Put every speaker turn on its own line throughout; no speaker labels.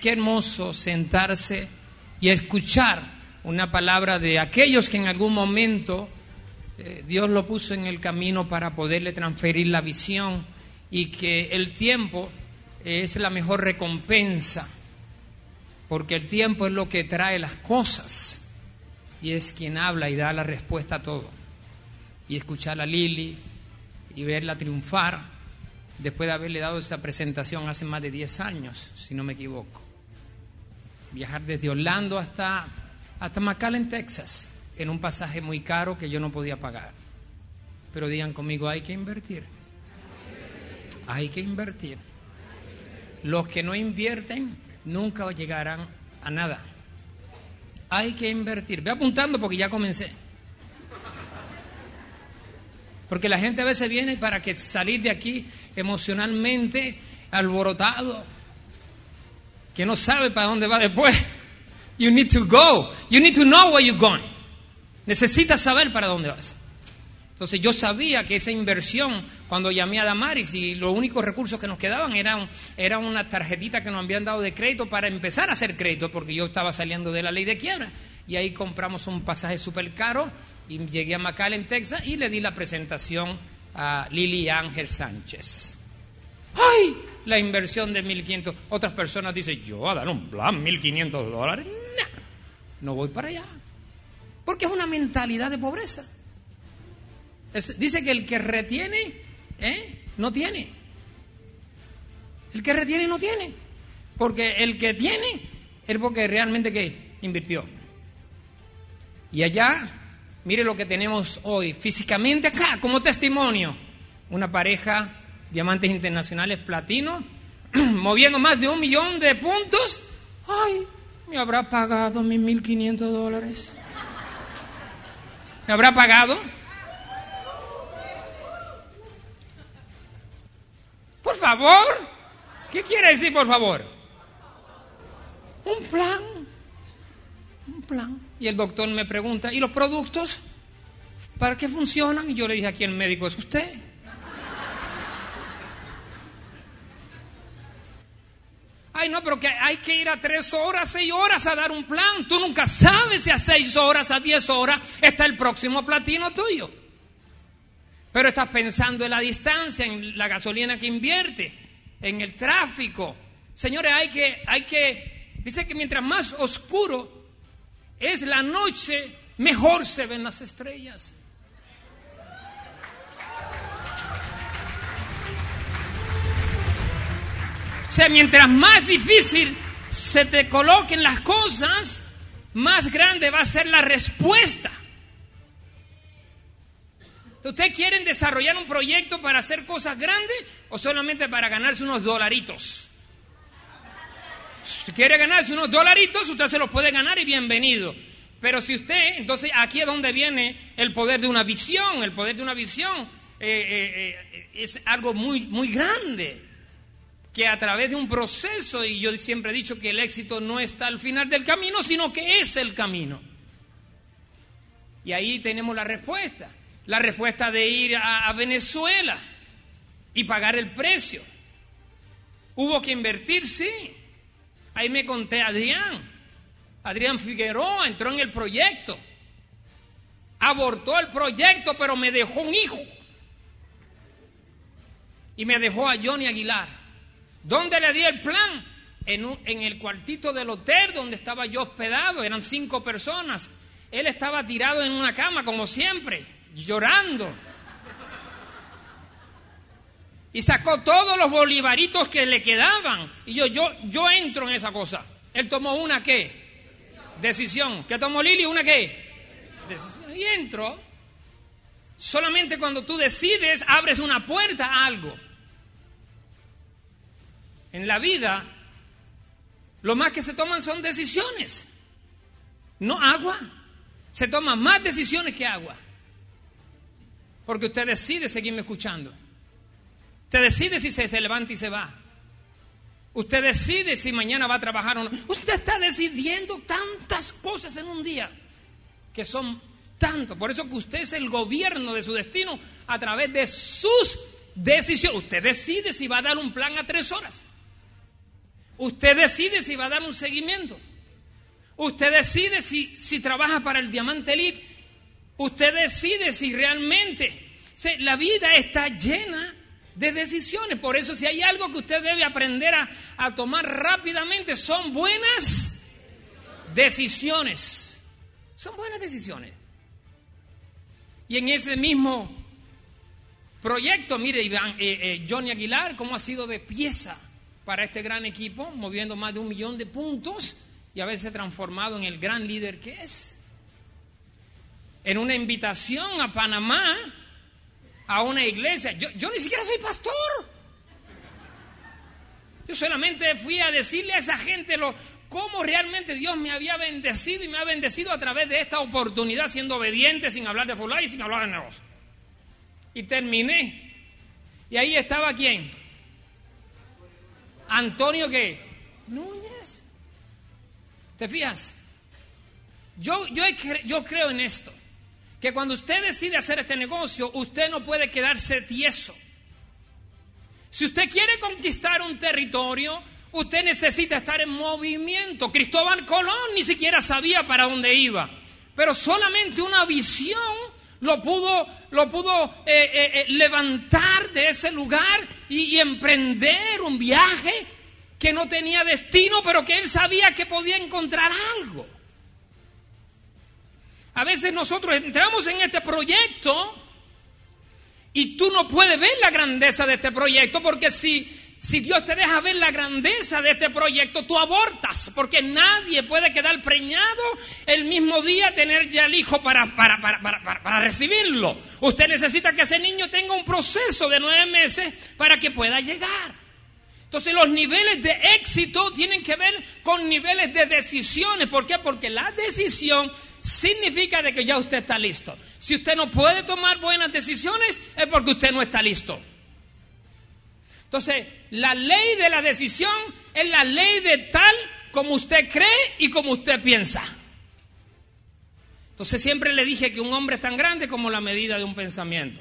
Qué hermoso sentarse y escuchar una palabra de aquellos que en algún momento eh, Dios lo puso en el camino para poderle transferir la visión y que el tiempo es la mejor recompensa, porque el tiempo es lo que trae las cosas y es quien habla y da la respuesta a todo. Y escuchar a Lili y verla triunfar después de haberle dado esa presentación hace más de 10 años, si no me equivoco viajar desde Orlando hasta, hasta McAllen, Texas, en un pasaje muy caro que yo no podía pagar. Pero digan conmigo, hay que invertir. Hay que invertir. Los que no invierten nunca llegarán a nada. Hay que invertir. Ve apuntando porque ya comencé. Porque la gente a veces viene para que salir de aquí emocionalmente alborotado que no sabe para dónde va después. You need to go. You need to know where you're going. Necesitas saber para dónde vas. Entonces yo sabía que esa inversión, cuando llamé a Damaris y los únicos recursos que nos quedaban eran, era una tarjetita que nos habían dado de crédito para empezar a hacer crédito, porque yo estaba saliendo de la ley de quiebra. Y ahí compramos un pasaje súper caro y llegué a McAllen, Texas, y le di la presentación a Lili Ángel Sánchez. ¡Ay! la inversión de 1.500. Otras personas dicen, yo a dar un plan, 1.500 dólares. No, voy para allá. Porque es una mentalidad de pobreza. Dice que el que retiene, ¿eh? no tiene. El que retiene no tiene. Porque el que tiene es porque realmente que invirtió. Y allá, mire lo que tenemos hoy, físicamente acá, como testimonio. Una pareja diamantes internacionales platino, moviendo más de un millón de puntos. Ay, me habrá pagado mis 1.500 dólares. ¿Me habrá pagado? Por favor. ¿Qué quiere decir por favor? Un plan. Un plan. Y el doctor me pregunta, ¿y los productos? ¿Para qué funcionan? Y yo le dije, aquí el médico es usted. Ay, no, pero que hay que ir a tres horas, seis horas a dar un plan. Tú nunca sabes si a seis horas, a diez horas está el próximo platino tuyo. Pero estás pensando en la distancia, en la gasolina que invierte, en el tráfico. Señores, hay que, hay que, dice que mientras más oscuro es la noche, mejor se ven las estrellas. Sea, mientras más difícil se te coloquen las cosas, más grande va a ser la respuesta. ¿Ustedes quieren desarrollar un proyecto para hacer cosas grandes o solamente para ganarse unos dolaritos? Si quiere ganarse unos dolaritos, usted se los puede ganar y bienvenido. Pero si usted, entonces aquí es donde viene el poder de una visión. El poder de una visión eh, eh, eh, es algo muy, muy grande que a través de un proceso, y yo siempre he dicho que el éxito no está al final del camino, sino que es el camino. Y ahí tenemos la respuesta. La respuesta de ir a, Venezuela y pagar el precio. Hubo que invertir, sí. Ahí me conté a Adrián. Adrián Figueroa entró en el proyecto. Abortó el proyecto, pero me dejó un hijo. Y me dejó a Johnny Aguilar. ¿Dónde le di el plan? En, un, en, el cuartito del hotel donde estaba yo hospedado, eran cinco personas. Él estaba tirado en una cama, como siempre, llorando. Y sacó todos los bolivaritos que le quedaban. Y yo, yo, yo entro en esa cosa. Él tomó una qué? Decisión. ¿Qué tomó Lili? ¿Una qué? Decisión. Y entro. Solamente cuando tú decides, abres una puerta a algo. En la vida Lo más que se toman son decisiones, no agua. Se toman más decisiones que agua. Porque usted decide seguirme escuchando. Usted decide si se, levanta y se va. Usted decide si mañana va a trabajar o no. Usted está decidiendo tantas cosas en un día que son tanto. Por eso que usted es el gobierno de su destino a través de sus decisiones. Usted decide si va a dar un plan a tres horas. Usted decide si va a dar un seguimiento. Usted decide si, si trabaja para el Diamante Elite. Usted decide si realmente la vida está llena de decisiones. Por eso si hay algo que usted debe aprender a, a tomar rápidamente son buenas decisiones. Son buenas decisiones. Y en ese mismo proyecto, mire, Iván, eh, eh, Johnny Aguilar, cómo ha sido de pieza para este gran equipo, moviendo más de un millón de puntos y haberse transformado en el gran líder que es. En una invitación a Panamá, a una iglesia. Yo, yo ni siquiera soy pastor. Yo solamente fui a decirle a esa gente lo, cómo realmente Dios me había bendecido y me ha bendecido a través de esta oportunidad, siendo obediente, sin hablar de fulano y sin hablar de negocio. Y terminé. Y ahí estaba quién? Antonio qué? Núñez. ¿Te fijas? Yo, yo, yo creo en esto. Que cuando usted decide hacer este negocio, usted no puede quedarse tieso. Si usted quiere conquistar un territorio, usted necesita estar en movimiento. Cristóbal Colón ni siquiera sabía para dónde iba, pero solamente una visión lo pudo, lo pudo eh, eh, eh, levantar de ese lugar y, emprender un viaje que no tenía destino, pero que él sabía que podía encontrar algo. A veces nosotros entramos en este proyecto y tú no puedes ver la grandeza de este proyecto porque si, si Dios te deja ver la grandeza de este proyecto, tú abortas porque nadie puede quedar preñado el mismo día tener ya el hijo para, para, para, para, recibirlo. Usted necesita que ese niño tenga un proceso de nueve meses para que pueda llegar. Entonces los niveles de éxito tienen que ver con niveles de decisiones. ¿Por qué? Porque la decisión significa de que ya usted está listo. Si usted no puede tomar buenas decisiones es porque usted no está listo. Entonces, la ley de la decisión es la ley de tal como usted cree y como usted piensa. Entonces siempre le dije que un hombre es tan grande como la medida de un pensamiento.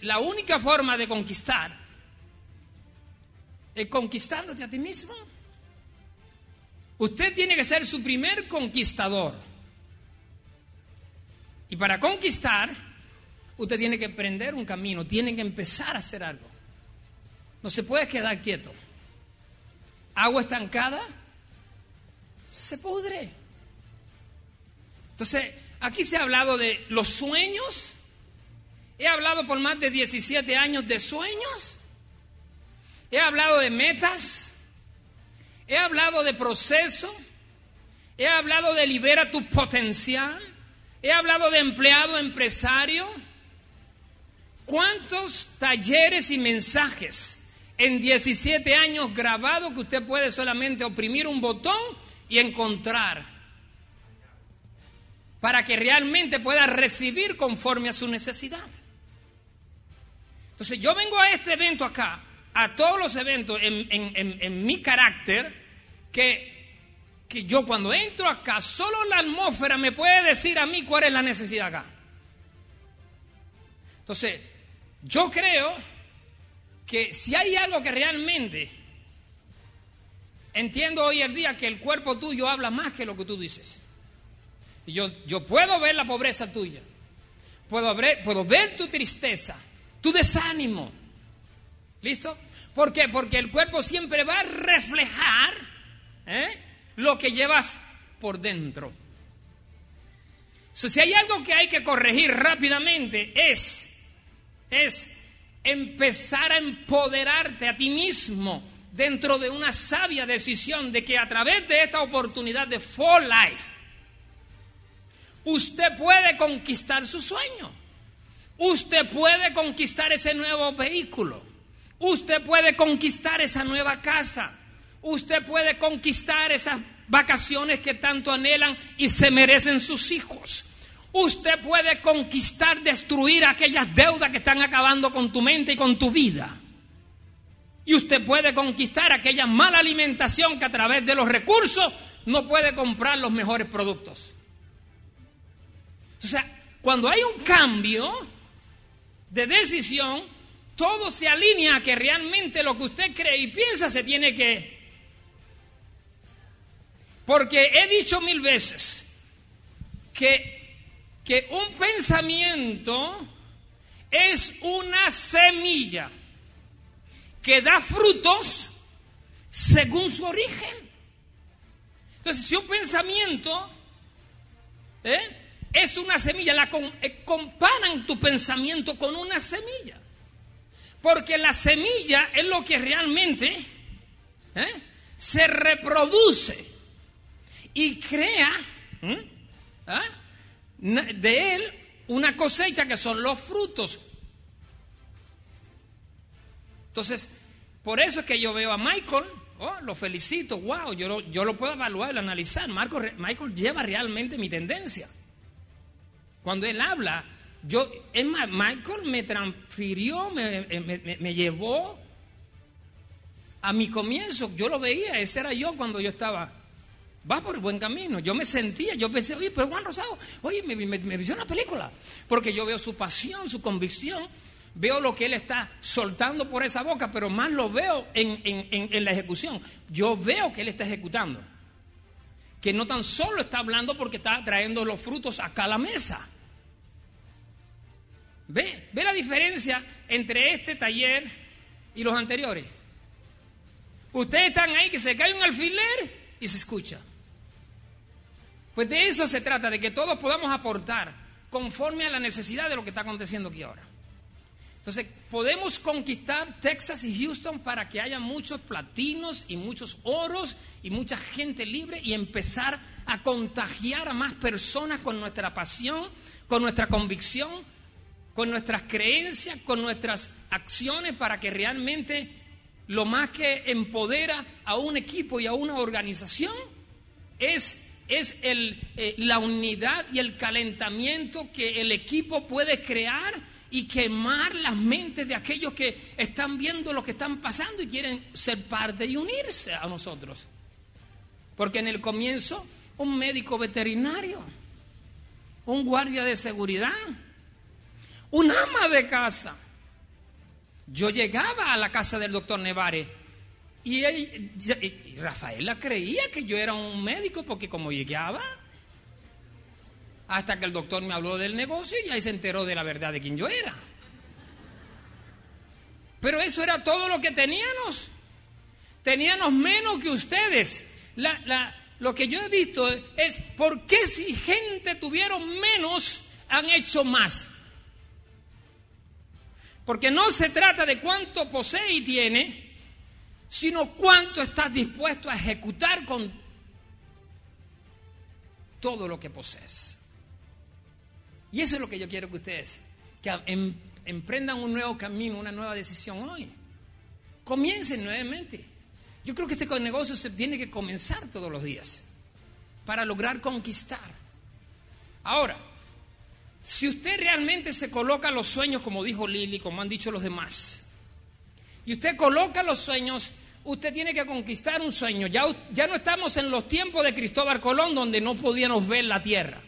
La única forma de conquistar es conquistándote a ti mismo. Usted tiene que ser su primer conquistador. Y para conquistar, usted tiene que emprender un camino, tiene que empezar a hacer algo. No se puede quedar quieto. Agua estancada se pudre. Entonces, aquí se ha hablado de los sueños. He hablado por más de 17 años de sueños. He hablado de metas. He hablado de proceso. He hablado de libera tu potencial. He hablado de empleado empresario. ¿Cuántos talleres y mensajes en 17 años grabados que usted puede solamente oprimir un botón y encontrar para que realmente pueda recibir conforme a su necesidad? Entonces yo vengo a este evento acá, a todos los eventos en, mi carácter, que, que yo cuando entro acá, solo la atmósfera me puede decir a mí cuál es la necesidad acá. Entonces, yo creo que si hay algo que realmente entiendo hoy en día que el cuerpo tuyo habla más que lo que tú dices. Y yo, yo puedo ver la pobreza tuya, puedo ver, puedo ver tu tristeza, tu desánimo. ¿Listo? ¿Por qué? Porque el cuerpo siempre va a reflejar ¿eh? lo que llevas por dentro. Si hay algo que hay que corregir rápidamente es, es empezar a empoderarte a ti mismo dentro de una sabia decisión de que a través de esta oportunidad de For Life, usted puede conquistar su sueño. Usted puede conquistar ese nuevo vehículo. Usted puede conquistar esa nueva casa. Usted puede conquistar esas vacaciones que tanto anhelan y se merecen sus hijos. Usted puede conquistar, destruir aquellas deudas que están acabando con tu mente y con tu vida. Y usted puede conquistar aquella mala alimentación que a través de los recursos no puede comprar los mejores productos. O sea, cuando hay un cambio de decisión, todo se alinea a que realmente lo que usted cree y piensa se tiene que... Porque he dicho mil veces que, que un pensamiento es una semilla que da frutos según su origen. Entonces, si un pensamiento ¿eh? es una semilla, la eh, comparan tu pensamiento con una semilla. Porque la semilla es lo que realmente ¿eh? se reproduce y crea ¿ah? De él una cosecha que son los frutos. Entonces, por eso es que yo veo a Michael, oh, lo felicito, wow, yo lo, yo lo puedo evaluar y analizar. Marco, Michael lleva realmente mi tendencia. Cuando él habla, yo, es más, Michael me transfirió, me, llevó a mi comienzo. Yo lo veía, ese era yo cuando yo estaba. Va por el buen camino. Yo me sentía, yo pensé, oye, pero Juan Rosado, oye, me, me, una película. Porque yo veo su pasión, su convicción veo lo que él está soltando por esa boca, pero más lo veo en, la ejecución. Yo veo que él está ejecutando. Que no tan solo está hablando porque está trayendo los frutos acá a la mesa. ¿Ve? ¿Ve la diferencia entre este taller y los anteriores? Ustedes están ahí que se cae un alfiler y se escucha. Pues de eso se trata, de que todos podamos aportar conforme a la necesidad de lo que está aconteciendo aquí ahora. Entonces, podemos conquistar Texas y Houston para que haya muchos platinos y muchos oros y mucha gente libre y empezar a contagiar a más personas con nuestra pasión, con nuestra convicción, con nuestras creencias, con nuestras acciones para que realmente lo más que empodera a un equipo y a una organización es, es el, eh, la unidad y el calentamiento que el equipo puede crear y quemar las mentes de aquellos que están viendo lo que están pasando y quieren ser parte y unirse a nosotros. Porque en el comienzo, un médico veterinario, un guardia de seguridad, un ama de casa. Yo llegaba a la casa del doctor Nevare y, él, y Rafaela creía que yo era un médico porque como llegaba, hasta que el doctor me habló del negocio y ahí se enteró de la verdad de quién yo era. Pero eso era todo lo que teníamos. Teníamos menos que ustedes. lo que yo he visto es por qué si gente tuvieron menos han hecho más. Porque no se trata de cuánto posee y tiene, sino cuánto estás dispuesto a ejecutar con todo lo que posees. Y eso es lo que yo quiero que ustedes, que em, emprendan un nuevo camino, una nueva decisión hoy. Comiencen nuevamente. Yo creo que este negocio se tiene que comenzar todos los días para lograr conquistar. Ahora, si usted realmente se coloca los sueños, como dijo Lili, como han dicho los demás, y usted coloca los sueños, usted tiene que conquistar un sueño. Ya, ya no estamos en los tiempos de Cristóbal Colón donde no podíamos ver la tierra.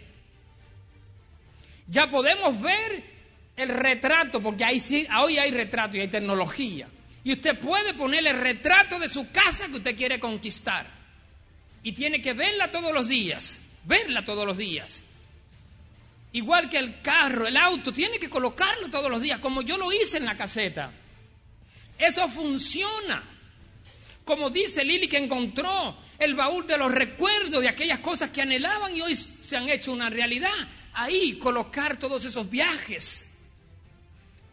Ya podemos ver el retrato, porque ahí sí, hoy hay retrato y hay tecnología. Y usted puede poner el retrato de su casa que usted quiere conquistar. Y tiene que verla todos los días, verla todos los días. Igual que el carro, el auto, tiene que colocarlo todos los días, como yo lo hice en la caseta. Eso funciona. Como dice Lili que encontró el baúl de los recuerdos de aquellas cosas que anhelaban y hoy se han hecho una realidad ahí colocar todos esos viajes.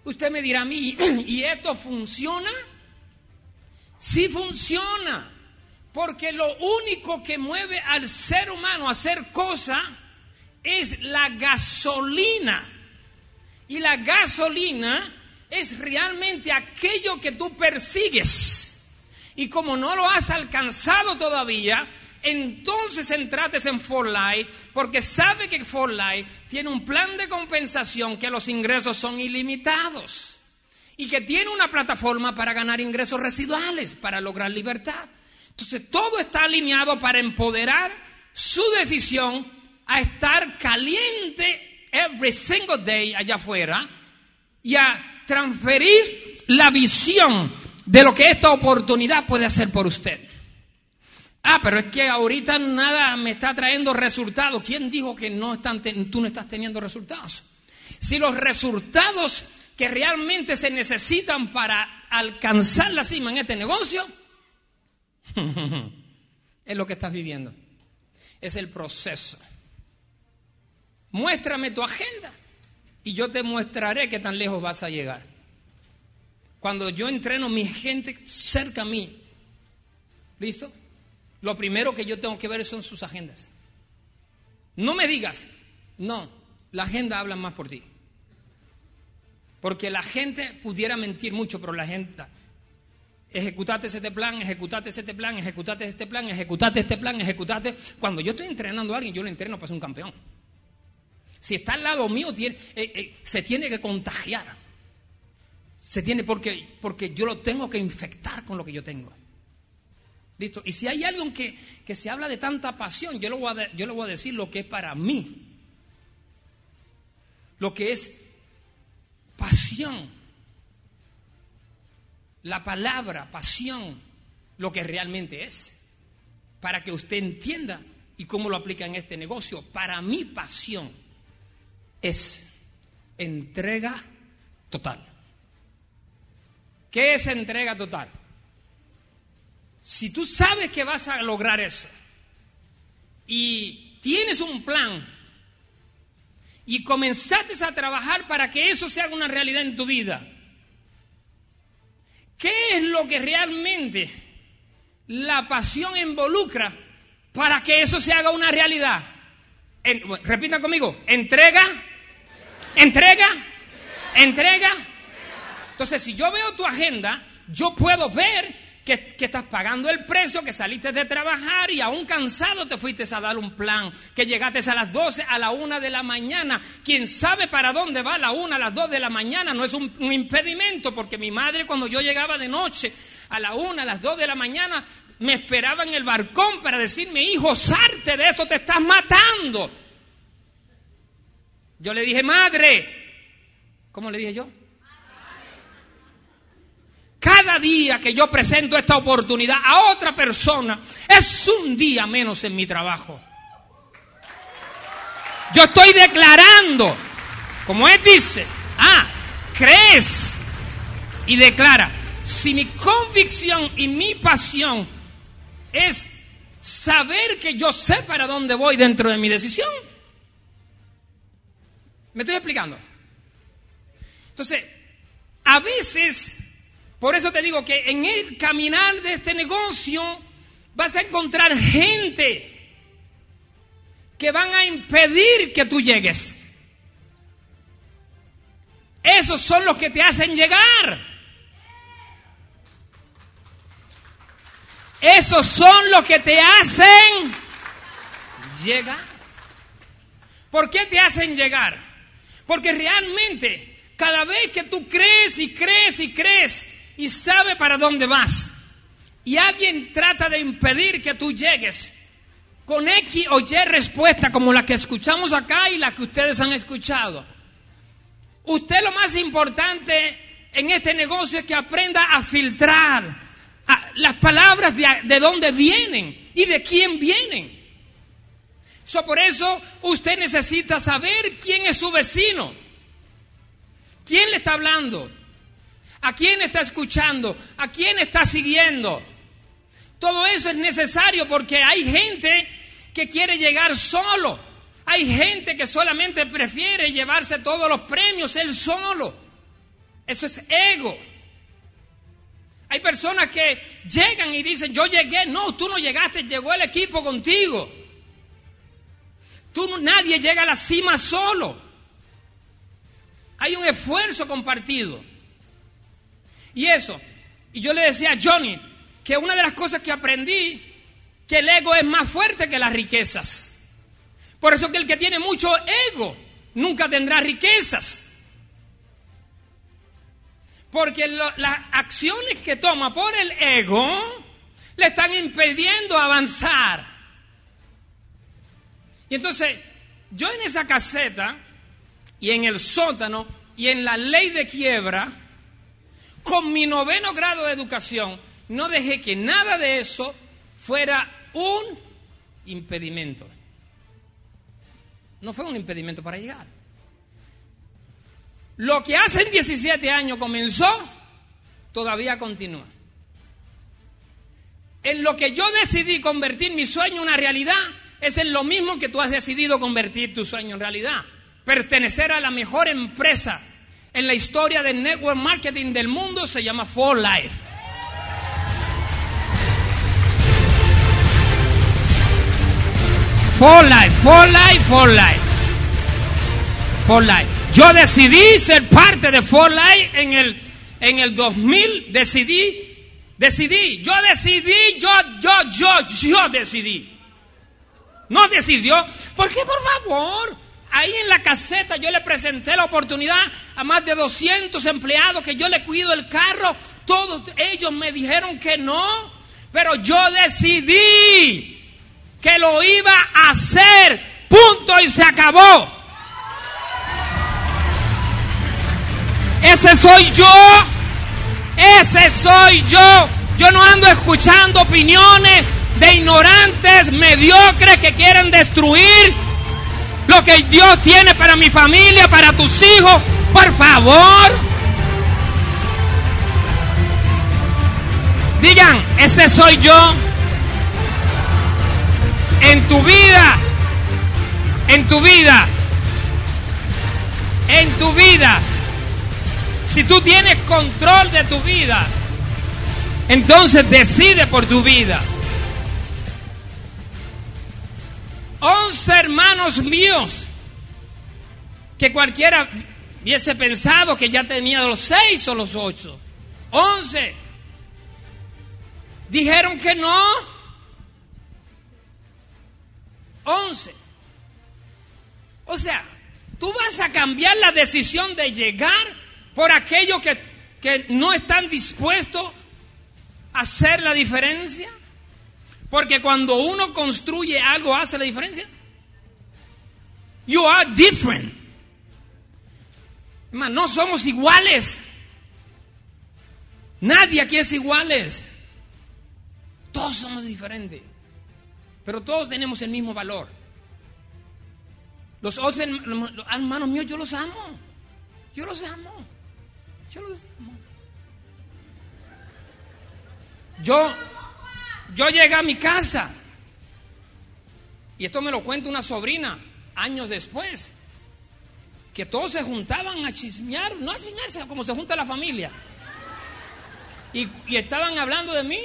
Usted me dirá a mí, ¿y esto funciona? Sí funciona, porque lo único que mueve al ser humano a hacer cosas es la gasolina. Y la gasolina es realmente aquello que tú persigues, Y como no lo has alcanzado todavía, entonces entrates en For Life, porque sabe que For Life tiene un plan de compensación que los ingresos son ilimitados y que tiene una plataforma para ganar ingresos residuales, para lograr libertad. Entonces todo está alineado para empoderar su decisión a estar caliente every single day allá afuera y a transferir la visión de lo que esta oportunidad puede hacer por usted. Ah, pero es que ahorita nada me está trayendo resultados. ¿Quién dijo que no tú no estás teniendo resultados? Si los resultados que realmente se necesitan para alcanzar la cima en este negocio es lo que estás viviendo. Es el proceso. Muéstrame tu agenda y yo te mostraré qué tan lejos vas a llegar. Cuando yo entreno mi gente cerca a mí, ¿listo? Lo primero que yo tengo que ver son sus agendas. No me digas, no, la agenda habla más por ti. Porque la gente pudiera mentir mucho, pero la agenda, ejecutate este plan, ejecutate este plan, ejecutate este plan, ejecutate este plan, ejecutate. Cuando yo estoy entrenando a alguien, yo lo entreno para ser un campeón. Si está al lado mío, eh, eh, se tiene que contagiar. Se tiene porque, porque yo lo tengo que infectar con lo que yo tengo. ¿Listo? Y si hay alguien que, que se habla de tanta pasión, yo le, voy a, yo le voy a decir lo que es para mí. Lo que es pasión. La palabra pasión, lo que realmente es. Para que usted entienda y cómo lo aplica en este negocio. Para mí pasión es entrega total. ¿Qué es entrega total? Si tú sabes que vas a lograr eso y tienes un plan y comenzaste a trabajar para que eso se haga una realidad en tu vida, ¿qué es lo que realmente la pasión involucra para que eso se haga una realidad? repita conmigo, entrega Entrega, entrega. Entonces, si yo veo tu agenda, yo puedo ver que, estás pagando el precio, que saliste de trabajar y aún cansado te fuiste a dar un plan, que llegaste a las 12, a la 1 de la mañana. Quien sabe para dónde va a la 1, a las 2 de la mañana no es un, impedimento, porque mi madre cuando yo llegaba de noche a la 1, a las 2 de la mañana, me esperaba en el balcón para decirme, hijo, sarte de eso, te estás matando. Yo le dije, madre. ¿Cómo le dije yo? Cada día que yo presento esta oportunidad a otra persona es un día menos en mi trabajo. Yo estoy declarando, como él dice, ah, crees y declara, si mi convicción y mi pasión es saber que yo sé para dónde voy dentro de mi decisión, ¿Me estoy explicando? Entonces, a veces, por eso te digo que en el caminar de este negocio vas a encontrar gente que van a impedir que tú llegues. Esos son los que te hacen llegar. Esos son los que te hacen llegar. ¿Por qué te hacen llegar? Porque realmente, cada vez que tú crees y crees y crees y sabes para dónde vas, y alguien trata de impedir que tú llegues con X o Y respuesta como la que escuchamos acá y la que ustedes han escuchado, usted lo más importante en este negocio es que aprenda a filtrar las palabras de, de dónde vienen y de quién vienen por eso usted necesita saber quién es su vecino. ¿Quién le está hablando? ¿A quién está escuchando? ¿A quién está siguiendo? Todo eso es necesario porque hay gente que quiere llegar solo. Hay gente que solamente prefiere llevarse todos los premios él solo. Eso es ego. Hay personas que llegan y dicen, yo llegué. No, tú no llegaste, llegó el equipo contigo. Tú, nadie llega a la cima solo. Hay un esfuerzo compartido. Y eso, y yo le decía a Johnny, que una de las cosas que aprendí, que el ego es más fuerte que las riquezas. Por eso que el que tiene mucho ego nunca tendrá riquezas. Porque las acciones que toma por el ego le están impidiendo avanzar. Y entonces, yo en esa caseta y en el sótano y en la ley de quiebra, con mi noveno grado de educación, no dejé que nada de eso fuera un impedimento. No fue un impedimento para llegar. Lo que hace en 17 años comenzó, todavía continúa. En lo que yo decidí convertir mi sueño en una realidad, es lo mismo que tú has decidido convertir tu sueño en realidad. Pertenecer a la mejor empresa en la historia del network marketing del mundo se llama For Life. For Life, For Life, For Life. For Life. Yo decidí ser parte de For Life en el, en el 2000, decidí, decidí, yo decidí, yo, yo, yo, yo decidí. No decidió. ¿Por qué, por favor? Ahí en la caseta yo le presenté la oportunidad a más de 200 empleados que yo le cuido el carro. Todos ellos me dijeron que no. Pero yo decidí que lo iba a hacer. Punto y se acabó. Ese soy yo. Ese soy yo. Yo no ando escuchando opiniones de ignorantes, mediocres que quieren destruir lo que Dios tiene para mi familia, para tus hijos. Por favor. Digan, ese soy yo. En tu vida, en tu vida, en tu vida, si tú tienes control de tu vida, entonces decide por tu vida. Once hermanos míos que cualquiera hubiese pensado que ya tenía los seis o los ocho. Once dijeron que no. Once. O sea, tú vas a cambiar la decisión de llegar por aquellos que, que no están dispuestos a hacer la diferencia. Porque cuando uno construye algo hace la diferencia. You are different. Hermano, no somos iguales. Nadie aquí es iguales. Todos somos diferentes. Pero todos tenemos el mismo valor. Los otros hermanos míos, yo los amo. Yo los amo. Yo los amo. Yo, yo llegué a mi casa. Y esto me lo cuenta una sobrina años después. Que todos se juntaban a chismear, no a chismearse, como se junta la familia. Y, estaban hablando de mí.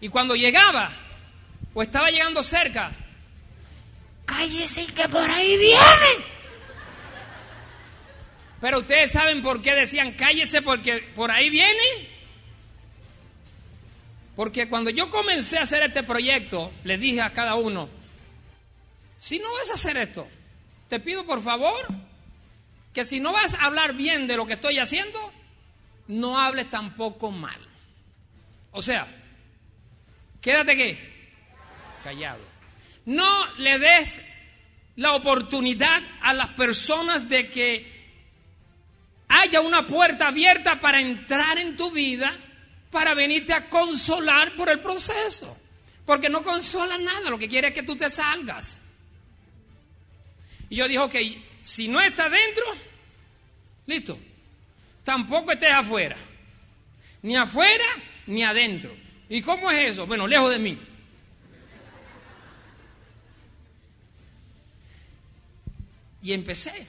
Y cuando llegaba, o estaba llegando cerca, cállese que por ahí vienen. Pero ustedes saben por qué decían cállese porque por ahí vienen. Porque cuando yo comencé a hacer este proyecto, le dije a cada uno, si no vas a hacer esto, te pido por favor que si no vas a hablar bien de lo que estoy haciendo, no hables tampoco mal. O sea, quédate qué? Callado. No le des la oportunidad a las personas de que haya una puerta abierta para entrar en tu vida, para venirte a consolar por el proceso. Porque no consola nada, lo que quiere es que tú te salgas. Y yo dije, ok, si no estás dentro, listo. Tampoco estés afuera. Ni afuera ni adentro. ¿Y cómo es eso? Bueno, lejos de mí. Y empecé.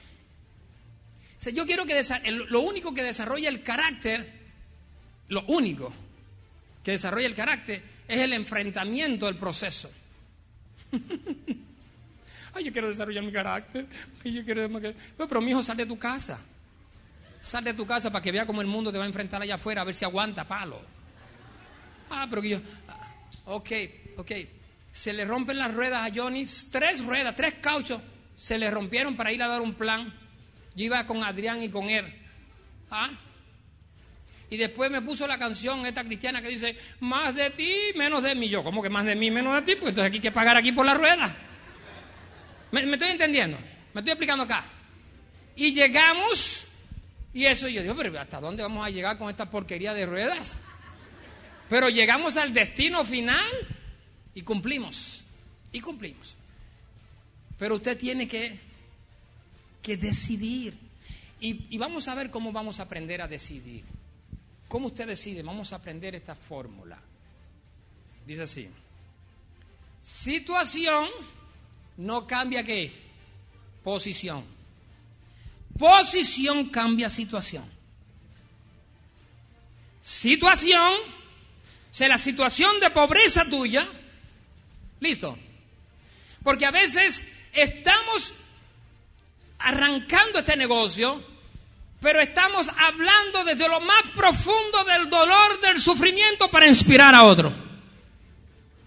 Yo quiero que lo único que desarrolla el carácter, lo único que desarrolla el carácter es el enfrentamiento del proceso. Ay, yo quiero desarrollar mi carácter. Ay, yo quiero... Pero, pero mi hijo, sal de tu casa. Sal de tu casa para que vea cómo el mundo te va a enfrentar allá afuera, a ver si aguanta palo. Ah, pero que yo. ah, Ok, ok. Se le rompen las ruedas a Johnny. Tres ruedas, tres cauchos. Se le rompieron para ir a dar un plan. Yo iba con Adrián y con él. ¿Ah? Y después me puso la canción esta cristiana que dice, más de ti, menos de mí. Yo, ¿cómo que más de mí, menos de ti? Pues entonces aquí hay que pagar aquí por la rueda. ¿Me, estoy entendiendo? ¿Me estoy explicando acá? Y llegamos, y eso yo digo, pero ¿hasta dónde vamos a llegar con esta porquería de ruedas? Pero llegamos al destino final y cumplimos. Y cumplimos. Pero usted tiene que, que decidir. Y vamos a ver cómo vamos a aprender a decidir. ¿Cómo usted decide? Vamos a aprender esta fórmula. Dice así. Situación no cambia qué? Posición. Posición cambia situación. Situación, o sea, la situación de pobreza tuya, listo. Porque a veces estamos arrancando este negocio, pero estamos hablando desde lo más profundo del dolor, del sufrimiento para inspirar a otro.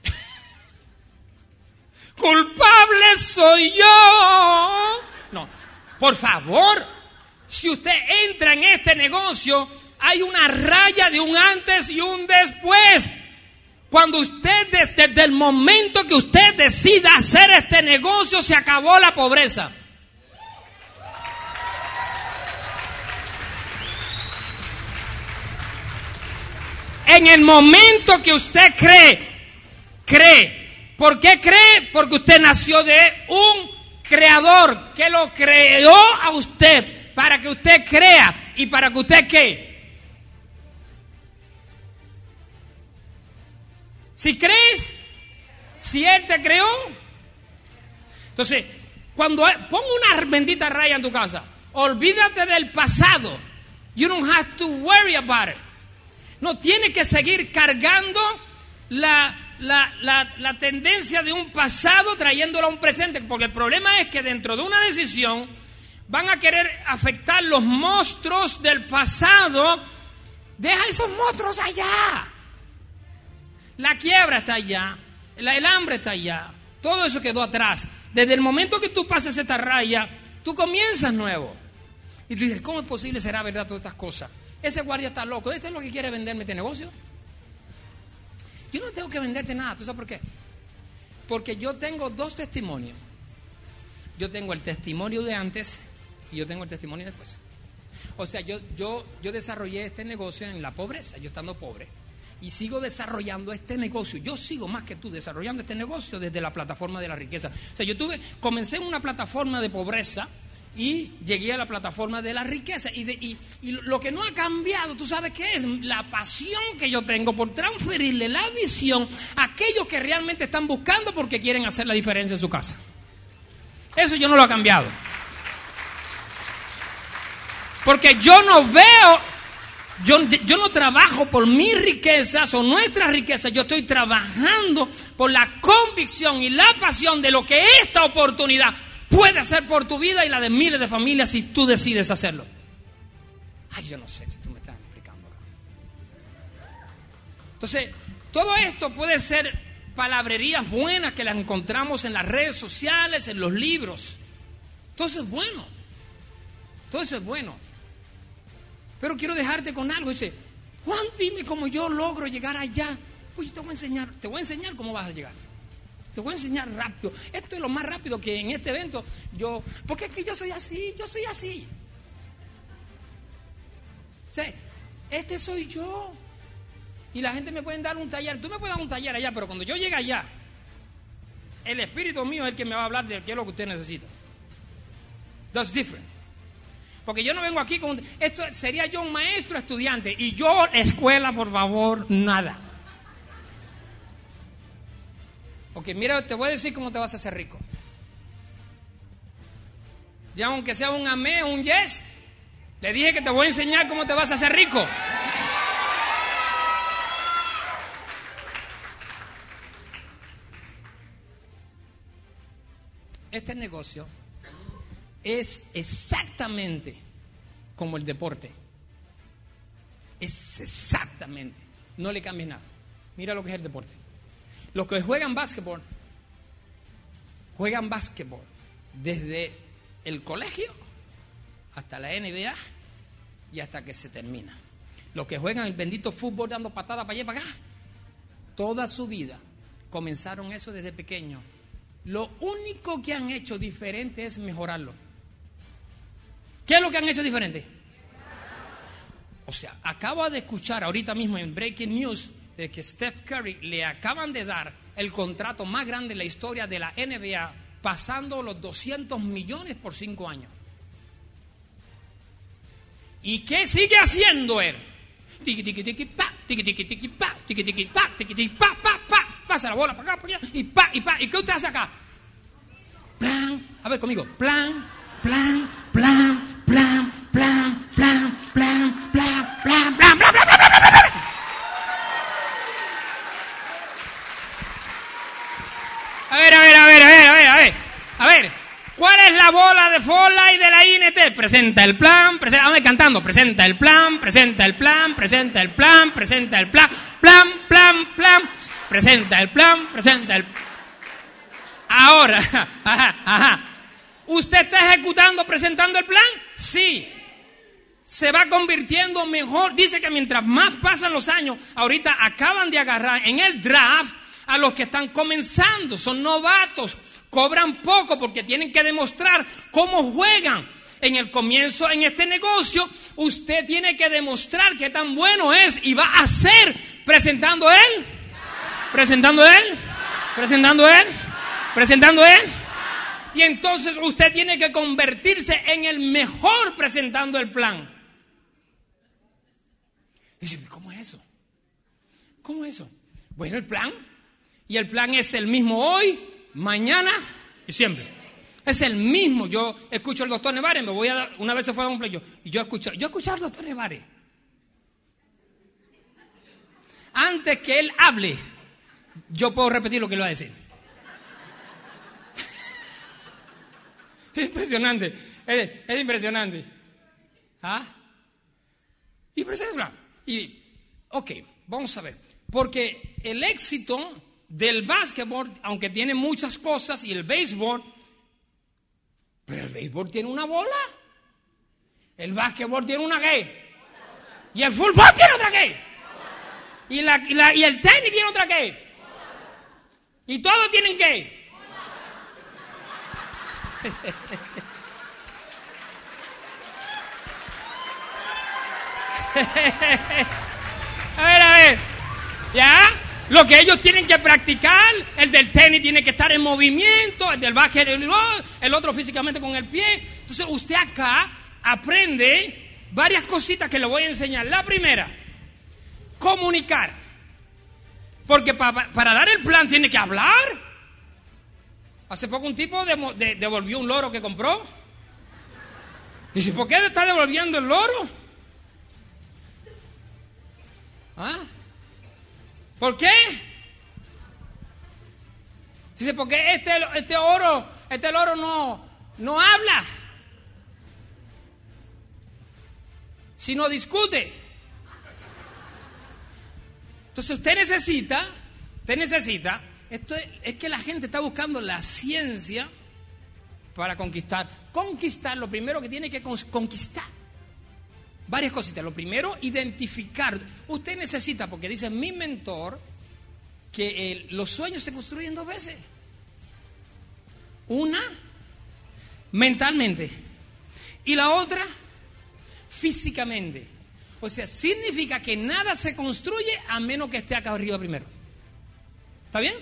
Culpable soy yo. No, por favor, si usted entra en este negocio, hay una raya de un antes y un después. Cuando usted, desde, el momento que usted decida hacer este negocio, se acabó la pobreza. En el momento que usted cree, cree. ¿Por qué cree? Porque usted nació de un creador que lo creó a usted para que usted crea y para que usted qué. Si crees, si Él te creó, entonces, cuando pongo una bendita raya en tu casa, olvídate del pasado. You don't have to worry about it. No tiene que seguir cargando la, la, la, la tendencia de un pasado trayéndolo a un presente, porque el problema es que dentro de una decisión van a querer afectar los monstruos del pasado. Deja esos monstruos allá. La quiebra está allá, el hambre está allá, todo eso quedó atrás. Desde el momento que tú pasas esta raya, tú comienzas nuevo. Y tú dices, ¿cómo es posible será verdad todas estas cosas? Ese guardia está loco, ¿este es lo que quiere venderme este negocio? Yo no tengo que venderte nada, ¿tú sabes por qué? Porque yo tengo dos testimonios. Yo tengo el testimonio de antes y yo tengo el testimonio después. O sea, yo, yo, yo desarrollé este negocio en la pobreza, yo estando pobre. Y sigo desarrollando este negocio. Yo sigo más que tú desarrollando este negocio desde la plataforma de la riqueza. O sea, yo tuve, comencé en una plataforma de pobreza y llegué a la plataforma de la riqueza. Y, de- y- lo que no ha cambiado, ¿tú sabes qué es? La pasión que yo tengo por transferirle la visión a aquellos que realmente están buscando porque quieren hacer la diferencia en su casa. Eso yo no lo ha cambiado. Porque yo no veo, yo, yo no trabajo por mis riquezas o nuestras riquezas, yo estoy trabajando por la convicción y la pasión de lo que esta oportunidad puede hacer por tu vida y la de miles de familias si tú decides hacerlo. Ay, yo no sé si tú me estás explicando acá. Entonces, todo esto puede ser palabrerías buenas que las encontramos en las redes sociales, en los libros. Todo eso es bueno. Todo eso es bueno. Pero quiero dejarte con algo. Dice, Juan, dime cómo yo logro llegar allá. Pues yo te voy a enseñar, te voy a enseñar cómo vas a llegar. Te voy a enseñar rápido. Esto es lo más rápido que en este evento yo, porque es que yo soy así, yo soy así. Sea, este soy yo. Y la gente me puede dar un taller. Tú me puedes dar un taller allá, pero cuando yo llegue allá, el espíritu mío es el que me va a hablar de qué es lo que usted necesita. That's different. Porque yo no vengo aquí con... Esto sería yo un maestro estudiante y yo escuela, por favor, nada. Porque mira, te voy a decir cómo te vas a hacer rico. Ya aunque sea un amén, un yes, le dije que te voy a enseñar cómo te vas a hacer rico. Este negocio es exactamente como el deporte. Es exactamente. No le cambies nada. Mira lo que es el deporte. Los que juegan básquetbol, juegan básquetbol desde el colegio hasta la NBA y hasta que se termina. Los que juegan el bendito fútbol dando patadas para allá y para acá, toda su vida comenzaron eso desde pequeño. Lo único que han hecho diferente es mejorarlo. ¿Qué es lo que han hecho diferente? O sea, acaba de escuchar ahorita mismo en Breaking News de que Steph Curry le acaban de dar el contrato más grande en la historia de la NBA, pasando los 200 millones por cinco años. ¿Y qué sigue haciendo él? Tiki tiki tiki pa, tiki tiki tiki pa, tiki tiki pa, tiki tiki pa, pa, pa, pasa la bola para acá, para allá, y pa, y pa, ¿y qué usted hace acá? Plan, a ver conmigo, plan, plan, plan, plan, plan, plan, plan, plan, plan, plan, plan, plan, plan, plan. A ver, a ver, a ver, a ver, a ver, a ver, a ver. ¿Cuál es la bola de Fola y de la INT? Presenta el plan, presenta, vamos cantando, presenta el plan, presenta el plan, presenta el plan, presenta el plan, plan, plan, plan, presenta el plan, presenta el Ahora, ajá, ajá. ¿Usted está ejecutando, presentando el plan? Sí. Se va convirtiendo mejor. Dice que mientras más pasan los años, ahorita acaban de agarrar en el draft a los que están comenzando, son novatos, cobran poco porque tienen que demostrar cómo juegan. En el comienzo, en este negocio, usted tiene que demostrar qué tan bueno es y va a ser presentando él, presentando él, presentando él, presentando él. Y entonces usted tiene que convertirse en el mejor presentando el plan. Dice, ¿cómo es eso? ¿Cómo es eso? Bueno, el plan. Y el plan es el mismo hoy, mañana y siempre. Es el mismo. Yo escucho al doctor Nevares, me voy a dar, una vez se fue a un cumpleaños, y yo escucho, yo escucho al doctor Nevares. Antes que él hable, yo puedo repetir lo que él va a decir. Es impresionante, es, es impresionante. ¿Ah? Y. Y, ok, vamos a ver. Porque el éxito del básquetbol, aunque tiene muchas cosas, y el béisbol, pero el béisbol tiene una bola. El básquetbol tiene una qué. Y el fútbol tiene otra qué. Y, la, y, el tenis tiene otra qué. Y todos tienen qué. A ver, a ver. ¿Ya? Lo que ellos tienen que practicar, el del tenis tiene que estar en movimiento, el del básquet, el, otro físicamente con el pie. Entonces usted acá aprende varias cositas que le voy a enseñar. La primera, comunicar. Porque pa- pa- para dar el plan tiene que hablar. Hace poco un tipo devolvió un loro que compró. Dice, ¿por qué está devolviendo el loro? ¿Ah? ¿Por qué? Dice, porque este, este oro, este loro no, no habla, sino discute. Entonces usted necesita, usted necesita, esto es, que la gente está buscando la ciencia para conquistar. Conquistar, lo primero que tiene que conquistar. Varias cositas. Lo primero, identificar. Usted necesita, porque dice mi mentor, que eh, los sueños se construyen dos veces. Una, mentalmente. Y la otra, físicamente. O sea, significa que nada se construye a menos que esté acá arriba primero. ¿Está bien?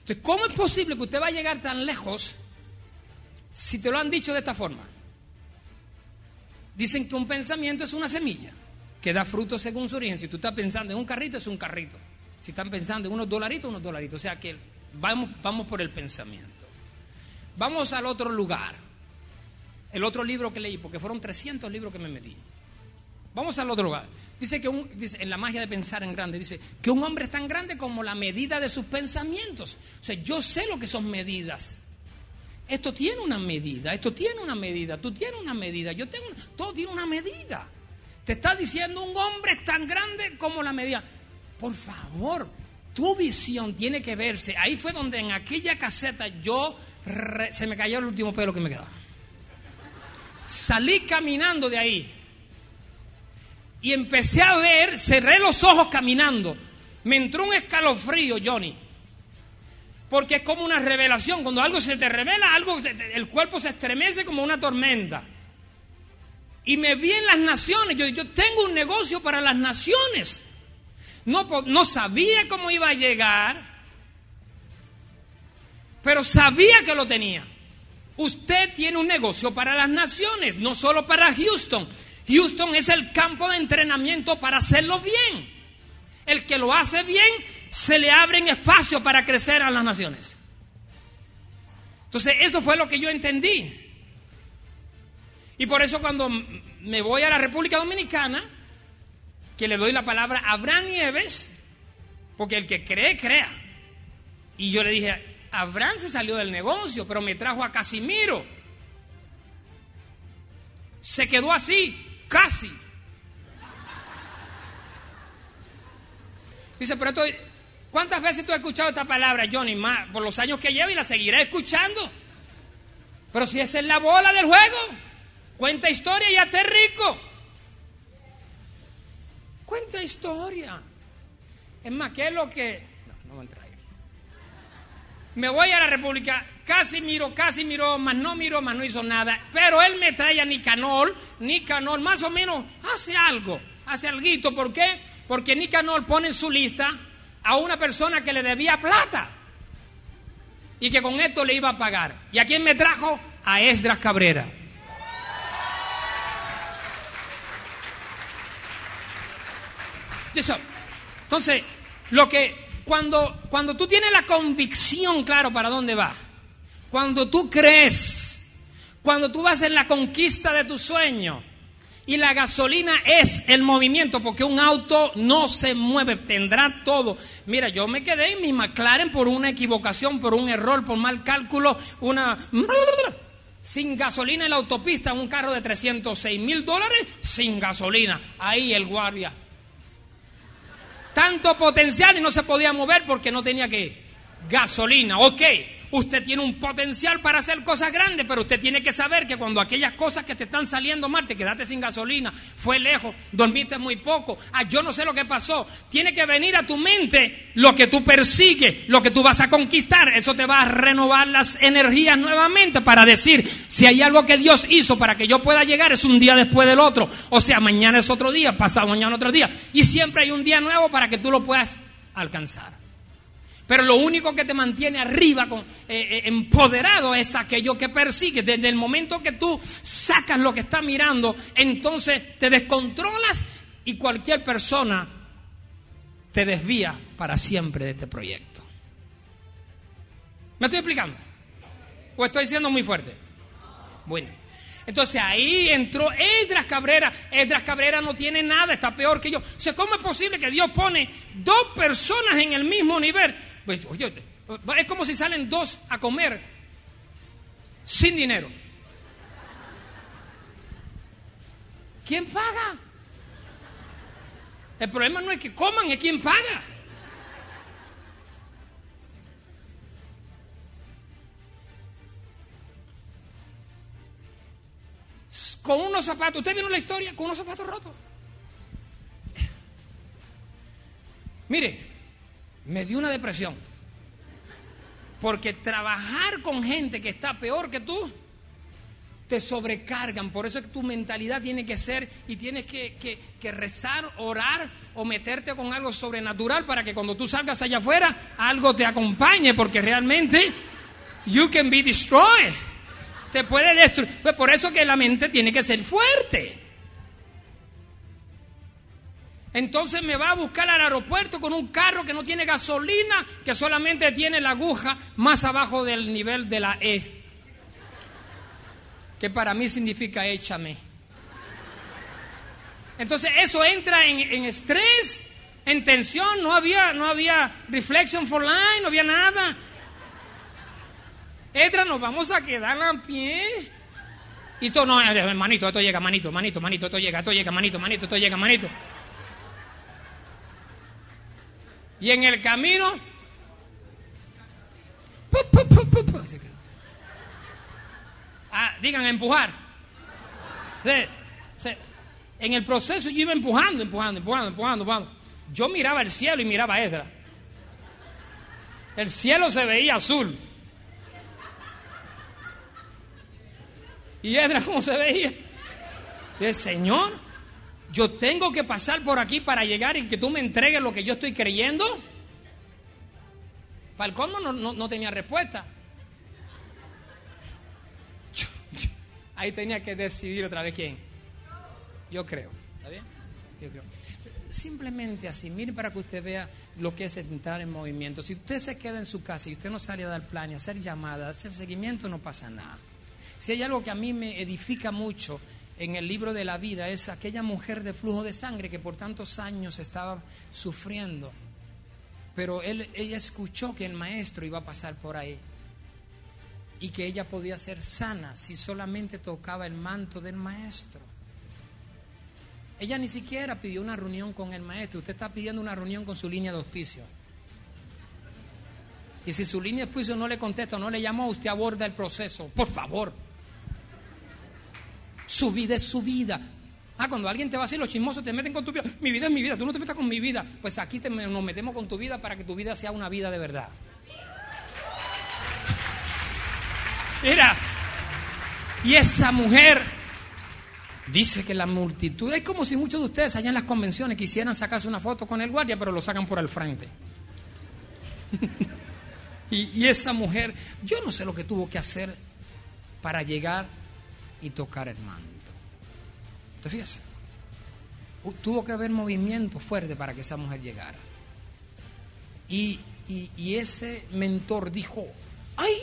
Entonces, ¿cómo es posible que usted va a llegar tan lejos si te lo han dicho de esta forma? Dicen que un pensamiento es una semilla que da fruto según su origen. Si tú estás pensando en un carrito, es un carrito. Si están pensando en unos dolaritos, unos dolaritos. O sea que vamos, vamos por el pensamiento. Vamos al otro lugar. El otro libro que leí, porque fueron 300 libros que me metí. Vamos al otro lugar. Dice que un- dice, en la magia de pensar en grande, dice que un hombre es tan grande como la medida de sus pensamientos. O sea, yo sé lo que son medidas. Esto tiene una medida, esto tiene una medida, tú tienes una medida, yo tengo, todo tiene una medida. Te está diciendo un hombre tan grande como la media. Por favor, tu visión tiene que verse. Ahí fue donde en aquella caseta yo se me cayó el último pelo que me quedaba. Salí caminando de ahí y empecé a ver, cerré los ojos caminando. Me entró un escalofrío, Johnny. Porque es como una revelación. Cuando algo se te revela, algo, el cuerpo se estremece como una tormenta. Y me vi en las naciones. Yo, yo tengo un negocio para las naciones. No, no sabía cómo iba a llegar, pero sabía que lo tenía. Usted tiene un negocio para las naciones, no solo para Houston. Houston es el campo de entrenamiento para hacerlo bien. El que lo hace bien, se le abren espacio para crecer a las naciones. Entonces, eso fue lo que yo entendí. Y por eso cuando me voy a la República Dominicana, que le doy la palabra a Abraham Nieves, porque el que cree, crea. Y yo le dije, Abraham se salió del negocio, pero me trajo a Casimiro. Se quedó así, casi. Dice, pero esto, ¿cuántas veces tú has escuchado esta palabra, Johnny? Más, por los años que llevo y la seguiré escuchando. Pero si esa es la bola del juego, cuenta historia y estés rico. Cuenta historia. Es más, ¿qué es lo que.? No, no voy a entrar ahí. Me voy a la República, casi miro, casi miró, más no miró, más no hizo nada. Pero él me trae a Nicanor, Nicanor más o menos hace algo, hace algo. ¿Por qué? Porque Nicanor pone en su lista a una persona que le debía plata y que con esto le iba a pagar. ¿Y a quién me trajo? A Esdras Cabrera. Entonces, lo que cuando, cuando tú tienes la convicción, claro, para dónde va, cuando tú crees, cuando tú vas en la conquista de tu sueño, y la gasolina es el movimiento, porque un auto no se mueve, tendrá todo. Mira, yo me quedé en mi McLaren por una equivocación, por un error, por mal cálculo, una... Sin gasolina en la autopista, un carro de 306 mil dólares, sin gasolina. Ahí el guardia. Tanto potencial y no se podía mover porque no tenía que gasolina. Ok, usted tiene un potencial para hacer cosas grandes, pero usted tiene que saber que cuando aquellas cosas que te están saliendo mal, te quedaste sin gasolina, fue lejos, dormiste muy poco, ah, yo no sé lo que pasó. Tiene que venir a tu mente lo que tú persigues, lo que tú vas a conquistar. Eso te va a renovar las energías nuevamente para decir, si hay algo que Dios hizo para que yo pueda llegar, es un día después del otro. O sea, mañana es otro día, pasado mañana otro día. Y siempre hay un día nuevo para que tú lo puedas alcanzar. Pero lo único que te mantiene arriba, con, eh, eh, empoderado, es aquello que persigues. Desde el momento que tú sacas lo que está mirando, entonces te descontrolas y cualquier persona te desvía para siempre de este proyecto. ¿Me estoy explicando? ¿O estoy siendo muy fuerte? Bueno. Entonces ahí entró Edras Cabrera. Edras Cabrera no tiene nada, está peor que yo. O ¿cómo es posible que Dios pone dos personas en el mismo nivel? Pues, oye, es como si salen dos a comer sin dinero. ¿Quién paga? El problema no es que coman, es quién paga. Con unos zapatos, ¿usted vino la historia? Con unos zapatos rotos. Mire, me dio una depresión. Porque trabajar con gente que está peor que tú, te sobrecargan. Por eso es que tu mentalidad tiene que ser y tienes que, que- rezar, orar o meterte con algo sobrenatural para que cuando tú salgas allá afuera, algo te acompañe. Porque realmente, you can be destroyed. Te puede destruir. Pues por eso que la mente tiene que ser fuerte. Entonces me va a buscar al aeropuerto con un carro que no tiene gasolina, que solamente tiene la aguja más abajo del nivel de la E. Que para mí significa échame. Entonces eso entra en, estrés, en tensión, no había, no había reflection for line, no había nada. Edra, nos vamos a quedar a pie. Y todo, no, manito, esto llega, manito, manito, manito, esto llega, esto llega, manito, manito, esto llega, manito. Y en el camino, pu, pu, pu, pu, pu, se quedó. Ah, digan empujar. En el proceso yo iba empujando, empujando, empujando, empujando, empujando. Yo miraba el cielo y miraba a Ezra. El cielo se veía azul. ¿Y Ezra cómo se veía? Y el Señor, yo tengo que pasar por aquí para llegar y que tú me entregues lo que yo estoy creyendo. Falcón no, no, no tenía respuesta. Yo- yo- ahí tenía que decidir otra vez quién. Yo creo. ¿Está bien? Yo creo. Simplemente así, mire para que usted vea lo que es entrar en movimiento. Si usted se queda en su casa y usted no sale a dar plan, y hacer llamadas, hacer seguimiento, no pasa nada. Si hay algo que a mí me edifica mucho en el libro de la vida es aquella mujer de flujo de sangre que por tantos años estaba sufriendo. Pero él, ella escuchó que el maestro iba a pasar por ahí y que ella podía ser sana si solamente tocaba el manto del maestro. Ella ni siquiera pidió una reunión con el maestro, usted está pidiendo una reunión con su línea de auspicio. Y si su línea de auspicio no le contesta no le llamó, usted aborda el proceso. Por favor. Su vida es su vida. Ah, cuando alguien te va a decir los chismosos te meten con tu vida. Mi vida es mi vida, tú no te metas con mi vida. Pues aquí nos metemos con tu vida para que tu vida sea una vida de verdad. Mira, y esa mujer dice que la multitud, es como si muchos de ustedes allá en las convenciones quisieran sacarse una foto con el guardia, pero lo sacan por el frente. y, y esa mujer, yo no sé lo que tuvo que hacer para llegar y tocar el manto. ¿Te fijas? Tuvo que haber movimiento fuerte para que esa mujer llegara. Y, y- ese mentor dijo, ¡ay!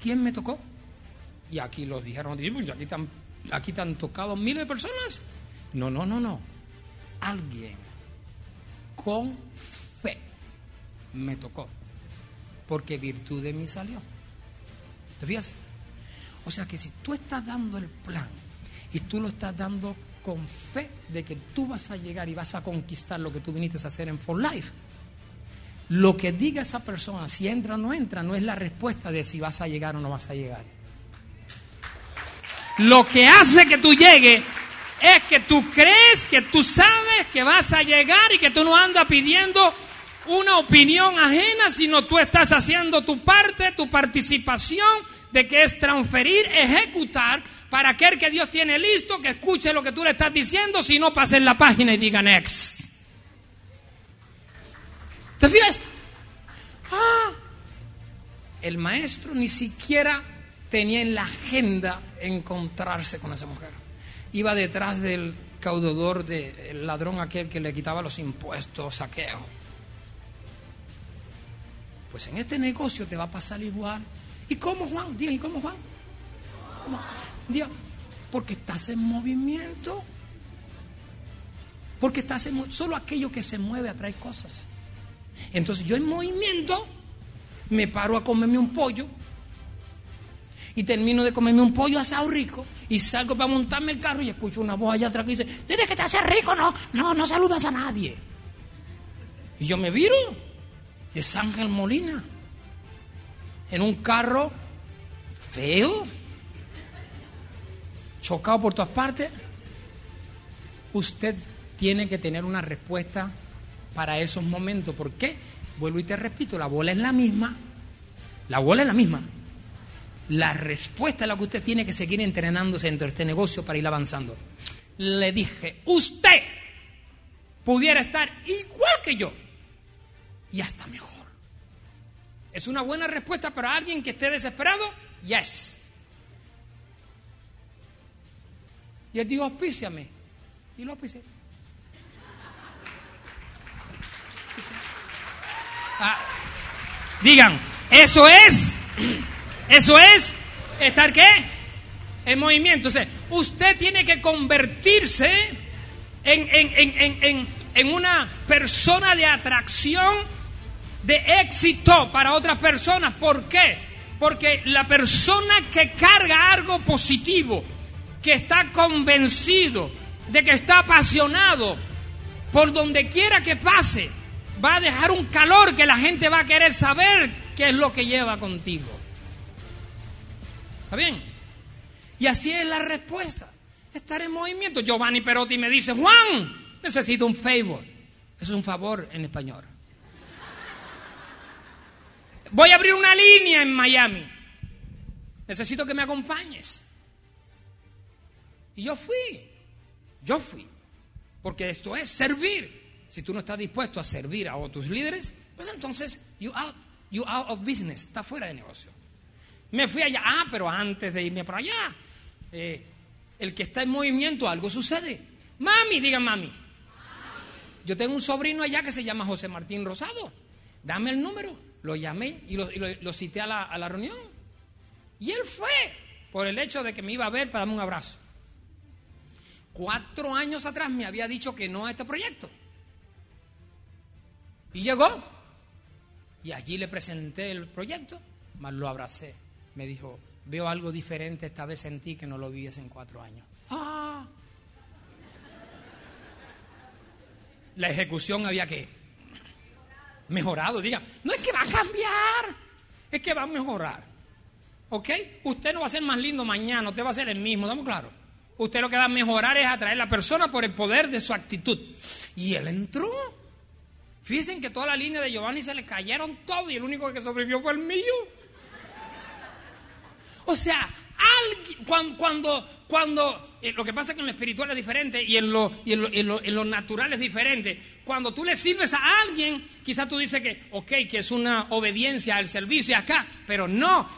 ¿Quién me tocó? Y aquí los dijeron, "Y, pues, aquí están, aquí están tocados miles de personas. No, no, no, no. Alguien con fe me tocó. Porque virtud de mí salió. ¿Te fijas? O sea que si tú estás dando el plan y tú lo estás dando con fe de que tú vas a llegar y vas a conquistar lo que tú viniste a hacer en For Life, lo que diga esa persona, si entra o no entra, no es la respuesta de si vas a llegar o no vas a llegar. Lo que hace que tú llegues es que tú crees que tú sabes que vas a llegar y que tú no andas pidiendo una opinión ajena, sino tú estás haciendo tu parte, tu participación, de que es transferir, ejecutar, para aquel que Dios tiene listo, que escuche lo que tú le estás diciendo, si no pase en la página y diga next. ¿Te fijas? Ah, el maestro ni siquiera tenía en la agenda encontrarse con esa mujer. Iba detrás del caudador, del ladrón aquel que le quitaba los impuestos, saqueo. Pues en este negocio te va a pasar igual. ¿Y cómo, Juan? Diga, ¿y cómo, Juan? ¿Cómo? Porque estás en movimiento. Porque estás en mo- solo aquello que se mueve atrae cosas. Entonces yo en movimiento me paro a comerme un pollo y termino de comerme un pollo asado rico y salgo para montarme el carro y escucho una voz allá atrás que dice, desde que te haces rico, no, no, no saludas a nadie. Y yo me viro es Ángel Molina en un carro feo, chocado por todas partes. Usted tiene que tener una respuesta para esos momentos. ¿Por qué? Vuelvo y te repito, la bola es la misma. La bola es la misma. La respuesta es la que usted tiene que seguir entrenándose dentro de este negocio para ir avanzando. Le dije, usted pudiera estar igual que yo y hasta mejor. ¿Es una buena respuesta para alguien que esté desesperado? Yes. Y él dijo, auspíciame. Y lo auspicié. Ah, digan, eso es, eso es estar qué? En movimiento. Usted tiene que convertirse en- en- en- en una persona de atracción, de éxito para otras personas. ¿Por qué? Porque la persona que carga algo positivo, que está convencido, de que está apasionado, por donde quiera que pase, va a dejar un calor que la gente va a querer saber qué es lo que lleva contigo. ¿Está bien? Y así es la respuesta. Estar en movimiento. Giovanni Perotti me dice, Juan, necesito un favor. Eso es un favor en español. Voy a abrir una línea en Miami. Necesito que me acompañes. Y yo fui. Yo fui. Porque esto es servir. Si tú no estás dispuesto a servir a otros líderes, pues entonces you out, you out of business, está fuera de negocio. Me fui allá, ah, pero antes de irme para allá, eh, el que está en movimiento, algo sucede. Mami, diga mami. Yo tengo un sobrino allá que se llama José Martín Rosado. Dame el número. Lo llamé y lo, cité a la, a la reunión. Y él fue por el hecho de que me iba a ver para darme un abrazo. Cuatro años atrás me había dicho que no a este proyecto. Y llegó. Y allí le presenté el proyecto, más lo abracé. Me dijo, veo algo diferente esta vez en ti que no lo vi en cuatro años. Ah. La ejecución había que mejorado, diga, no es que va a cambiar, es que va a mejorar. ¿Ok? Usted no va a ser más lindo mañana, usted va a ser el mismo, ¿estamos claros? Usted lo que va a mejorar es atraer a la persona por el poder de su actitud. Y él entró. Fíjense que toda la línea de Giovanni se le cayeron todo y el único que sobrevivió fue el mío. O sea, alguien- cuan- cuando, cuando, eh, lo que pasa es que en lo espiritual es diferente y en lo, y en lo, en lo- en lo natural es diferente. Cuando tú le sirves a alguien, quizás tú dices que, ok, que es una obediencia al servicio acá, pero no.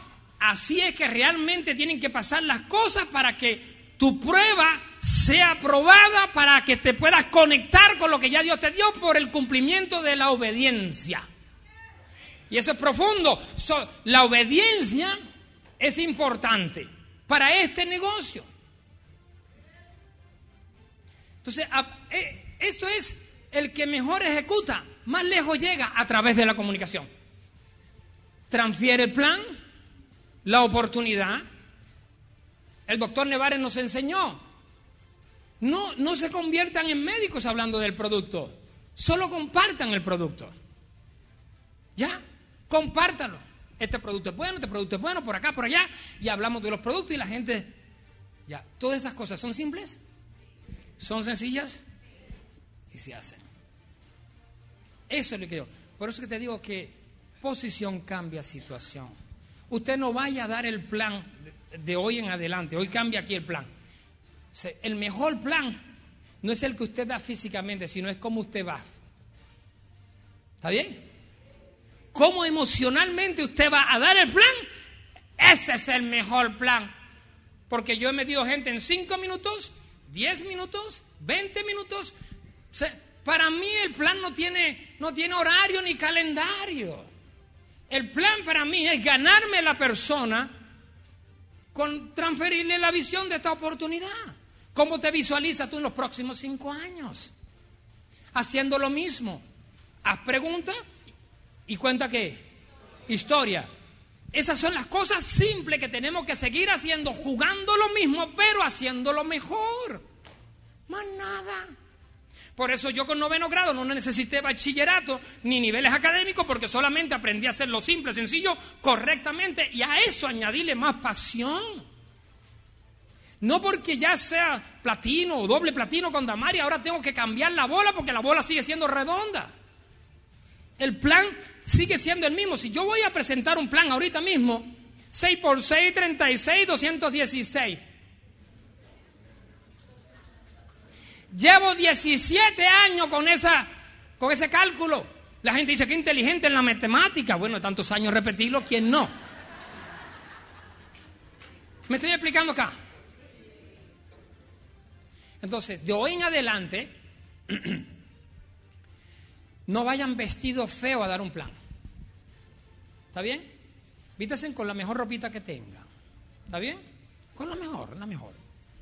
Así es que realmente tienen que pasar las cosas para que tu prueba sea aprobada, para que te puedas conectar con lo que ya Dios te dio por el cumplimiento de la obediencia. Y eso es profundo. So, la obediencia es importante para este negocio. Entonces, eh, esto es el que mejor ejecuta, más lejos llega a través de la comunicación. Transfiere el plan, la oportunidad. El doctor Nevares nos enseñó. No, no se conviertan en médicos hablando del producto. Solo compartan el producto. ¿Ya? Compártalo. Este producto es bueno, este producto es bueno, por acá, por allá. Y hablamos de los productos y la gente. Ya. Todas esas cosas son simples, son sencillas y se hacen. Eso es lo que yo. Por eso que te digo que posición cambia situación. Usted no vaya a dar el plan de, hoy en adelante. Hoy cambia aquí el plan. El mejor plan no es el que usted da físicamente, sino es cómo usted va. ¿Está bien? Cómo emocionalmente usted va a dar el plan, ese es el mejor plan. Porque yo he metido gente en 5 minutos, 10 minutos, 20 minutos. Para mí el plan no tiene, no tiene horario ni calendario. El plan para mí es ganarme la persona con transferirle la visión de esta oportunidad. ¿Cómo te visualizas tú en los próximos cinco años? Haciendo lo mismo. Haz preguntas y cuenta qué? Historia. Esas son las cosas simples que tenemos que seguir haciendo, jugando lo mismo, pero haciéndolo mejor. Más nada. Por eso yo con noveno grado no necesité bachillerato ni niveles académicos porque solamente aprendí a hacerlo simple, sencillo, correctamente y a eso añadirle más pasión. No porque ya sea platino o doble platino con Damari, ahora tengo que cambiar la bola porque la bola sigue siendo redonda. El plan sigue siendo el mismo. Si yo voy a presentar un plan ahorita mismo, 6 por 6, 36, 216. Llevo 17 años con, esa, con ese cálculo. La gente dice que inteligente en la matemática. Bueno, tantos años repetirlo, ¿quién no? ¿Me estoy explicando acá? Entonces, de hoy en adelante, no vayan vestidos feos a dar un plan. ¿Está bien? Vístesen con la mejor ropita que tenga. ¿Está bien? Con la mejor, la mejor.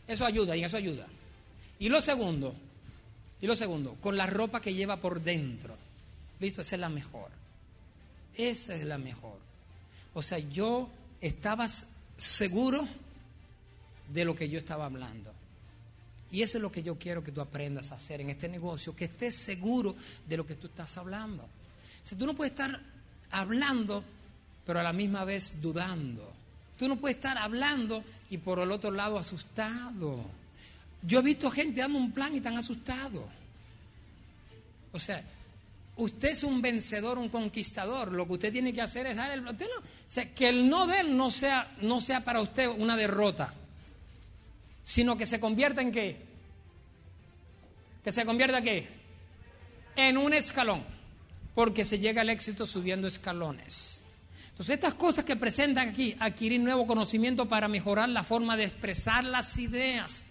Eso ayuda y eso ayuda. Y lo segundo, y lo segundo, con la ropa que lleva por dentro. ¿Listo? Esa es la mejor. Esa es la mejor. O sea, yo estabas seguro de lo que yo estaba hablando. Y eso es lo que yo quiero que tú aprendas a hacer en este negocio, que estés seguro de lo que tú estás hablando. Si tú no puedes estar hablando, pero a la misma vez dudando. Tú no puedes estar hablando y por el otro lado asustado. Yo he visto gente dando un plan y tan asustado. O sea, usted es un vencedor, un conquistador. Lo que usted tiene que hacer es dar el usted no- o sea, que el no de él no sea, no sea para usted una derrota, sino que se convierta en qué? Que se convierta en qué? En un escalón, porque se llega al éxito subiendo escalones. Entonces, estas cosas que presentan aquí, adquirir nuevo conocimiento para mejorar la forma de expresar las ideas.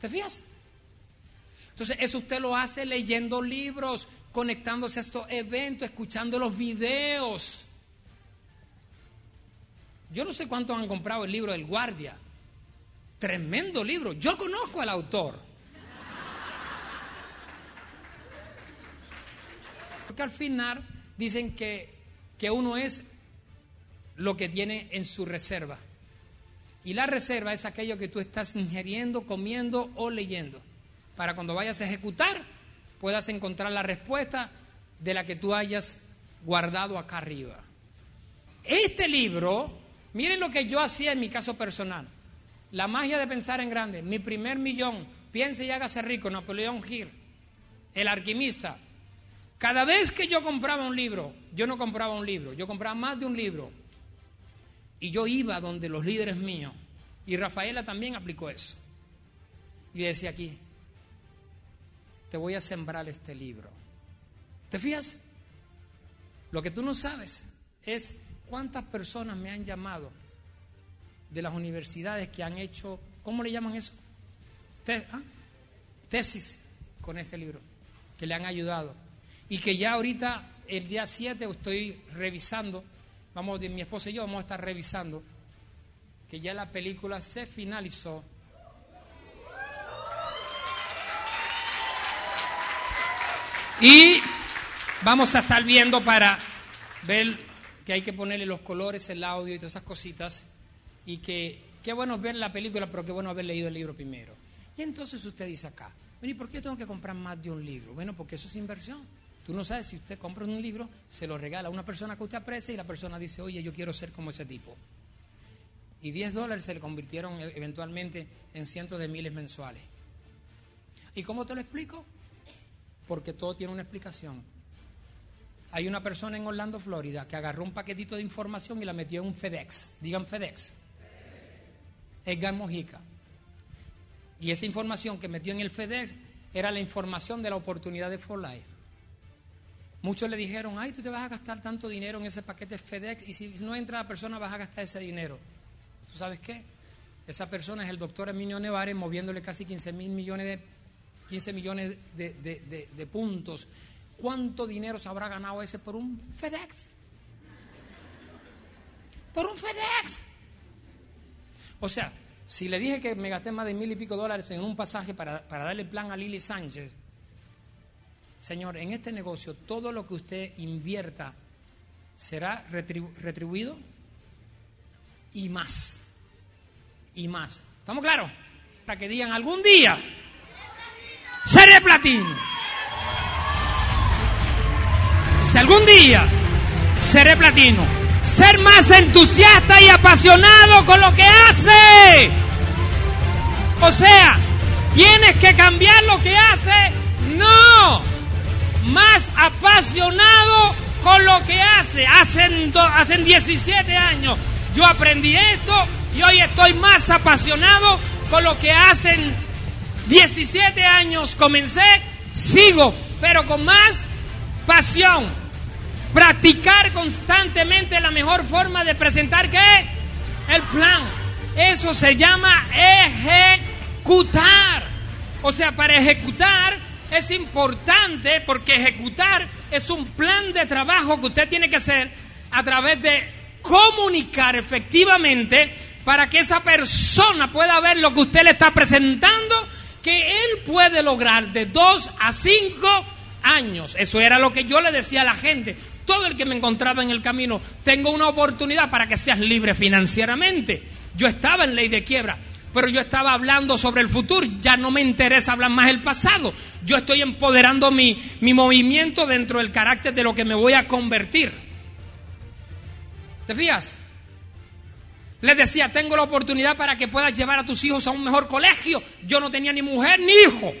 ¿Te fijas? Entonces, eso usted lo hace leyendo libros, conectándose a estos eventos, escuchando los videos. Yo no sé cuántos han comprado el libro del Guardia. Tremendo libro. Yo conozco al autor. Porque al final dicen que, que uno es lo que tiene en su reserva. Y la reserva es aquello que tú estás ingiriendo, comiendo o leyendo. Para cuando vayas a ejecutar, puedas encontrar la respuesta de la que tú hayas guardado acá arriba. Este libro, miren lo que yo hacía en mi caso personal. La magia de pensar en grande. Mi primer millón, piense y hágase rico, Napoleón Hill, el alquimista. Cada vez que yo compraba un libro, yo no compraba un libro, yo compraba más de un libro. Y yo iba donde los líderes míos. Y Rafaela también aplicó eso. Y decía aquí, te voy a sembrar este libro. ¿Te fías? Lo que tú no sabes es cuántas personas me han llamado de las universidades que han hecho, ¿cómo le llaman eso? ¿ah? Tesis con este libro, que le han ayudado. Y que ya ahorita, el día 7, estoy revisando, vamos, mi esposa y yo vamos a estar revisando, que ya la película se finalizó. Y vamos a estar viendo para ver que hay que ponerle los colores, el audio y todas esas cositas. Y que qué bueno ver la película, pero qué bueno haber leído el libro primero. Y entonces usted dice acá, "Bueno, ¿y por qué tengo que comprar más de un libro? Bueno, porque eso es inversión. Tú no sabes si usted compra un libro, se lo regala a una persona que usted aprecia y la persona dice, oye, yo quiero ser como ese tipo. Y 10 dólares se le convirtieron e- eventualmente en cientos de miles mensuales. ¿Y cómo te lo explico? Porque todo tiene una explicación. Hay una persona en Orlando, Florida, que agarró un paquetito de información y la metió en un FedEx. Digan FedEx. Edgar Mojica. Y esa información que metió en el FedEx era la información de la oportunidad de For Life. Muchos le dijeron, ay, tú te vas a gastar tanto dinero en ese paquete FedEx y si no entra la persona vas a gastar ese dinero. ¿Tú sabes qué? Esa persona es el doctor Emilio Nevares moviéndole casi 15 mil millones de 15 millones de, de- de- de puntos. ¿Cuánto dinero se habrá ganado ese por un FedEx? Por un FedEx. O sea, si le dije que me gasté más de mil y pico dólares en un pasaje para, para darle plan a Lili Sánchez, Señor, en este negocio todo lo que usted invierta será retribu- retribuido y más. Y más. ¿Estamos claros? Para que digan algún día, seré platino. Si algún día seré platino, ser más entusiasta y apasionado con lo que hace. O sea, tienes que cambiar lo que hace. No, más apasionado con lo que hace. Hacen, do- hacen 17 años yo aprendí esto y hoy estoy más apasionado con lo que hacen 17 años comencé, sigo, pero con más pasión. Practicar constantemente la mejor forma de presentar qué? El plan. Eso se llama ejecutar. O sea, para ejecutar es importante porque ejecutar es un plan de trabajo que usted tiene que hacer a través de comunicar efectivamente para que esa persona pueda ver lo que usted le está presentando, que él puede lograr de dos a cinco años. Eso era lo que yo le decía a la gente. Todo el que me encontraba en el camino, tengo una oportunidad para que seas libre financieramente. Yo estaba en ley de quiebra, pero yo estaba hablando sobre el futuro, ya no me interesa hablar más del pasado. Yo estoy empoderando mi, mi movimiento dentro del carácter de lo que me voy a convertir. ¿Te fías? Les decía, tengo la oportunidad para que puedas llevar a tus hijos a un mejor colegio. Yo no tenía ni mujer ni hijo.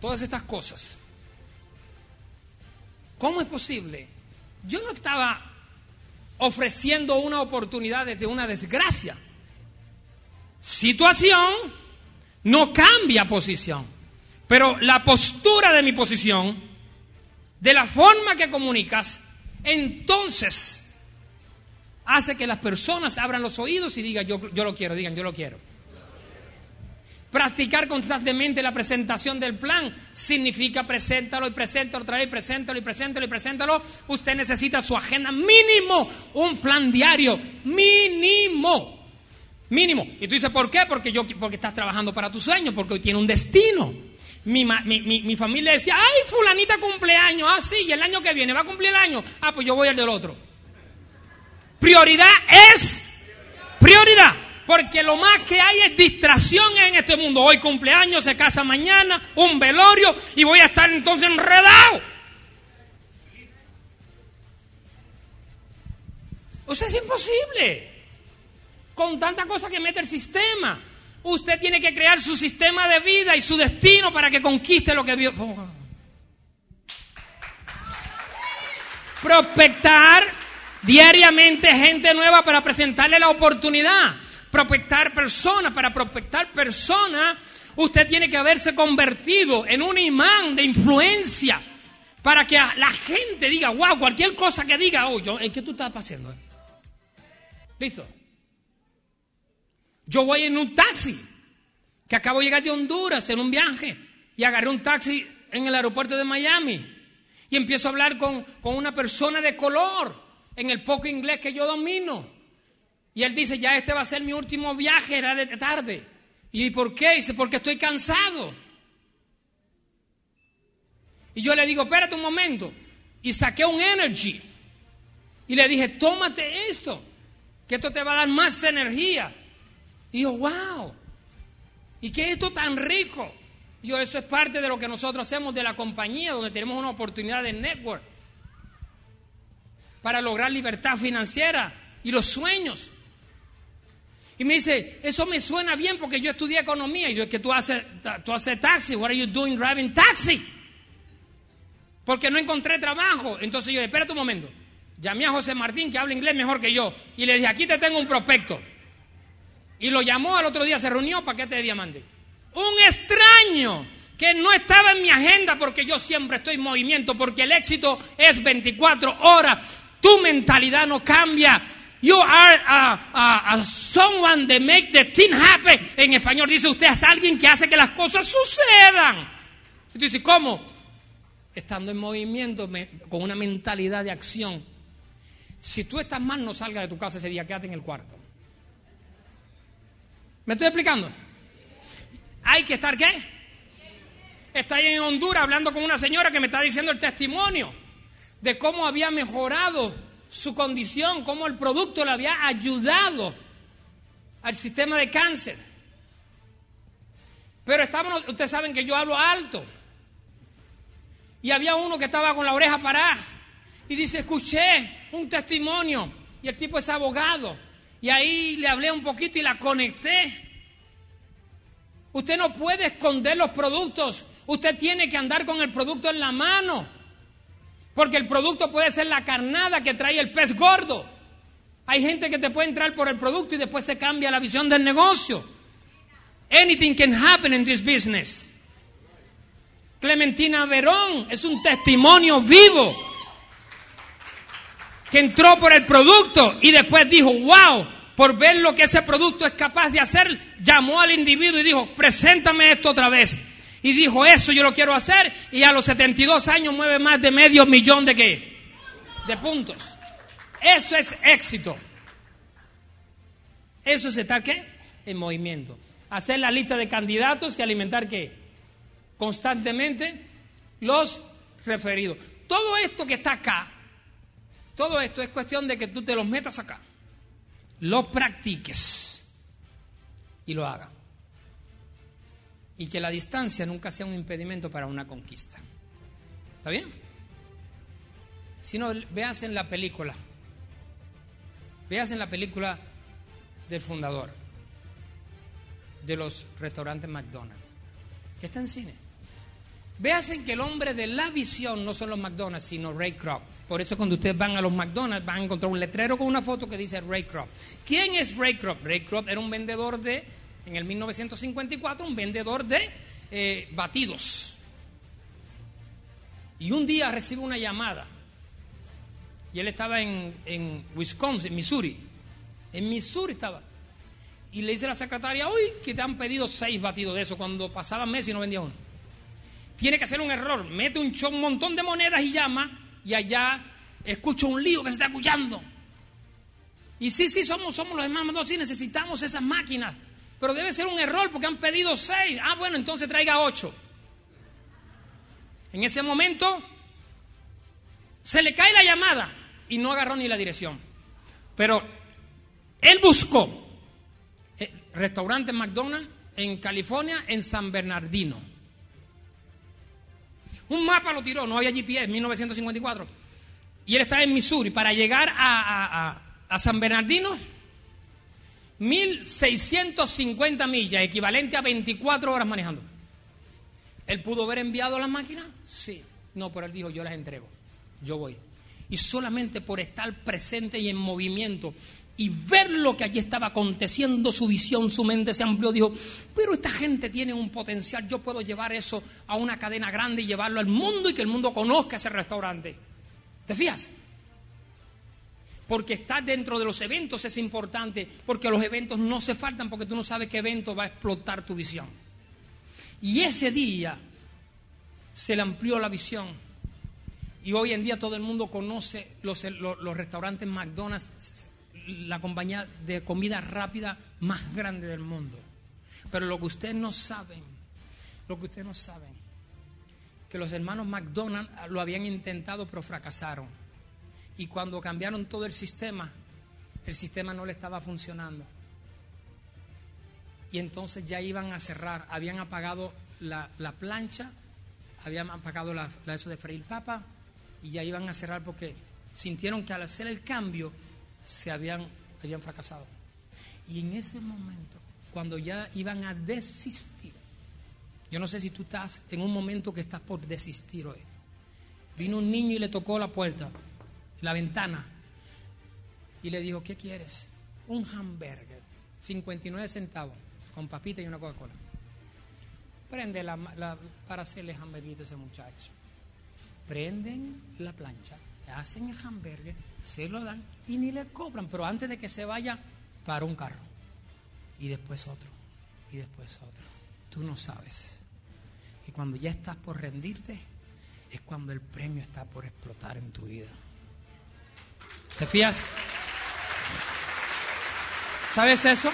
Todas estas cosas. ¿Cómo es posible? Yo no estaba ofreciendo una oportunidad desde una desgracia. Situación no cambia posición, pero la postura de mi posición, de la forma que comunicas, entonces hace que las personas abran los oídos y digan, yo, yo lo quiero, digan, yo lo quiero. Practicar constantemente la presentación del plan significa preséntalo y preséntalo otra vez, preséntalo y preséntalo y preséntalo. Usted necesita su agenda mínimo, un plan diario mínimo. Mínimo. Y tú dices, ¿por qué? Porque, yo, porque estás trabajando para tu sueño, porque hoy tiene un destino. Mi, mi, mi- mi familia decía, ay, fulanita cumpleaños, ah, sí, y el año que viene va a cumplir el año. Ah, pues yo voy al del otro. Prioridad es prioridad. Porque lo más que hay es distracción en este mundo. Hoy cumpleaños, se casa mañana, un velorio y voy a estar entonces enredado. O sea, es imposible. Con tanta cosa que mete el sistema. Usted tiene que crear su sistema de vida y su destino para que conquiste lo que vio. Prospectar diariamente gente nueva para presentarle la oportunidad. Prospectar personas, para prospectar personas, usted tiene que haberse convertido en un imán de influencia para que la gente diga, wow, cualquier cosa que diga, oh, yo, ¿qué tú estás haciendo? ¿Listo? Yo voy en un taxi, que acabo de llegar de Honduras en un viaje, y agarré un taxi en el aeropuerto de Miami. Y empiezo a hablar con, con una persona de color, en el poco inglés que yo domino. Y él dice, ya este va a ser mi último viaje, era de tarde. ¿Y por qué? Dice, porque estoy cansado. Y yo le digo, espérate un momento. Y saqué un energy. Y le dije, tómate esto, que esto te va a dar más energía. Y yo, wow. ¿Y qué es esto tan rico? Y yo, eso es parte de lo que nosotros hacemos de la compañía, donde tenemos una oportunidad de network para lograr libertad financiera y los sueños. Y me dice, eso me suena bien porque yo estudié economía. Y yo, es que tú haces, tú haces taxi. What are you doing driving taxi? Porque no encontré trabajo. Entonces yo espérate un momento. Llamé a José Martín, que habla inglés mejor que yo. Y le dije, aquí te tengo un prospecto. Y lo llamó al otro día, se reunió, paquete de diamante. Un extraño que no estaba en mi agenda porque yo siempre estoy en movimiento, porque el éxito es 24 horas. Tu mentalidad no cambia. You are a, someone that make the thing happen. En español dice usted es alguien que hace que las cosas sucedan. Y tú dices, ¿cómo? Estando en movimiento, con una mentalidad de acción. Si tú estás mal, no salgas de tu casa ese día, quédate en el cuarto. ¿Me estoy explicando? Hay que estar qué? Estoy en Honduras hablando con una señora que me está diciendo el testimonio de cómo había mejorado su condición, cómo el producto le había ayudado al sistema de cáncer. Pero estábamos, ustedes saben que yo hablo alto. Y había uno que estaba con la oreja parada. Y dice, escuché un testimonio. Y el tipo es abogado. Y ahí le hablé un poquito y la conecté. Usted no puede esconder los productos. Usted tiene que andar con el producto en la mano. Porque el producto puede ser la carnada que trae el pez gordo. Hay gente que te puede entrar por el producto y después se cambia la visión del negocio. Anything can happen in this business. Clementina Verón es un testimonio vivo que entró por el producto y después dijo, wow, por ver lo que ese producto es capaz de hacer, llamó al individuo y dijo, preséntame esto otra vez. Y dijo, eso yo lo quiero hacer y a los 72 años mueve más de medio millón de qué? De puntos. Eso es éxito. Eso es estar qué? En movimiento. Hacer la lista de candidatos y alimentar qué? Constantemente los referido. Todo esto que está acá, todo esto es cuestión de que tú te los metas acá, lo practiques y lo hagas. Y que la distancia nunca sea un impedimento para una conquista. ¿Está bien? Si no, veas en la película. Veas en la película del fundador de los restaurantes McDonald's, que está en cine. Vean que el hombre de la visión no son los McDonald's, sino Ray Kroc. Por eso cuando ustedes van a los McDonald's van a encontrar un letrero con una foto que dice Ray Kroc. ¿Quién es Ray Kroc? Ray Kroc era un vendedor de, en el 1954, un vendedor de eh, batidos. Y un día recibe una llamada. Y él estaba en, en Wisconsin, Missouri. En Missouri estaba. Y le dice a la secretaria, uy, que te han pedido seis batidos de eso cuando pasaban meses y no vendía uno tiene que hacer un error, mete un, un montón de monedas y llama, y allá escucha un lío que se está escuchando. Y sí, sí, somos, somos los hermanos, sí, necesitamos esas máquinas, pero debe ser un error porque han pedido seis. Ah, bueno, entonces traiga ocho. En ese momento se le cae la llamada y no agarró ni la dirección. Pero él buscó eh, restaurante McDonald's en California, en San Bernardino. Un mapa lo tiró, no había GPS, 1954. Y él estaba en Missouri. Para llegar a, San Bernardino, 1650 millas, equivalente a 24 horas manejando. ¿Él pudo haber enviado las máquinas? Sí. No, pero él dijo, yo las entrego. Yo voy. Y solamente por estar presente y en movimiento y ver lo que allí estaba aconteciendo, su visión, su mente se amplió, dijo, pero esta gente tiene un potencial, yo puedo llevar eso a una cadena grande y llevarlo al mundo y que el mundo conozca ese restaurante. ¿Te fías? Porque estar dentro de los eventos es importante, porque los eventos no se faltan porque tú no sabes qué evento va a explotar tu visión. Y ese día se le amplió la visión. Y hoy en día todo el mundo conoce los, los, restaurantes McDonald's la compañía de comida rápida más grande del mundo. Pero lo que ustedes no saben, lo que ustedes no saben, que los hermanos McDonald's lo habían intentado pero fracasaron. Y cuando cambiaron todo el sistema, el sistema no le estaba funcionando. Y entonces ya iban a cerrar, habían apagado la, plancha, habían apagado la, eso de freír papa y ya iban a cerrar porque sintieron que al hacer el cambio se habían, habían fracasado. Y en ese momento, cuando ya iban a desistir, yo no sé si tú estás en un momento que estás por desistir hoy. Vino un niño y le tocó la puerta, la ventana, y le dijo, ¿qué quieres? Un hamburger, 59 centavos, con papita y una Coca-Cola. Prende la, para hacerle hamburguito a ese muchacho. Prenden la plancha, hacen el hamburger, se lo dan y ni le cobran, pero antes de que se vaya, para un carro. Y después otro, y después otro. Tú no sabes. Y cuando ya estás por rendirte, es cuando el premio está por explotar en tu vida. ¿Te fías? ¿Sabes eso?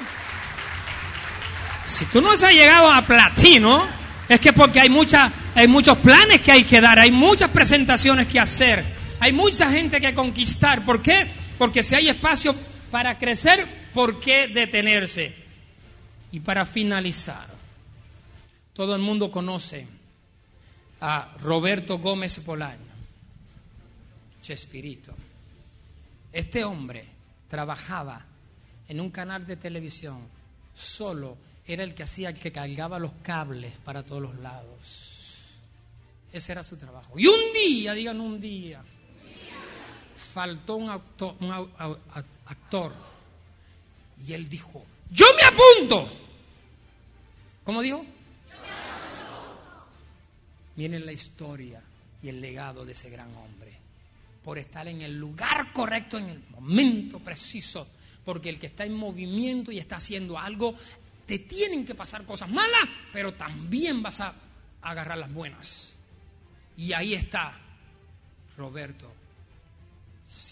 Si tú no has llegado a platino, es que porque hay, mucha, hay muchos planes que hay que dar, hay muchas presentaciones que hacer, hay mucha gente que conquistar. ¿Por qué? Porque si hay espacio para crecer, ¿por qué detenerse? Y para finalizar, todo el mundo conoce a Roberto Gómez Bolaño, Chespirito. Este hombre trabajaba en un canal de televisión, solo era el que hacía el que cargaba los cables para todos los lados. Ese era su trabajo. Y un día, digan un día, faltó un actor, y él dijo, yo me apunto. ¿Cómo dijo? Miren la historia y el legado de ese gran hombre, por estar en el lugar correcto, en el momento preciso, porque el que está en movimiento y está haciendo algo, te tienen que pasar cosas malas, pero también vas a agarrar las buenas. Y ahí está Roberto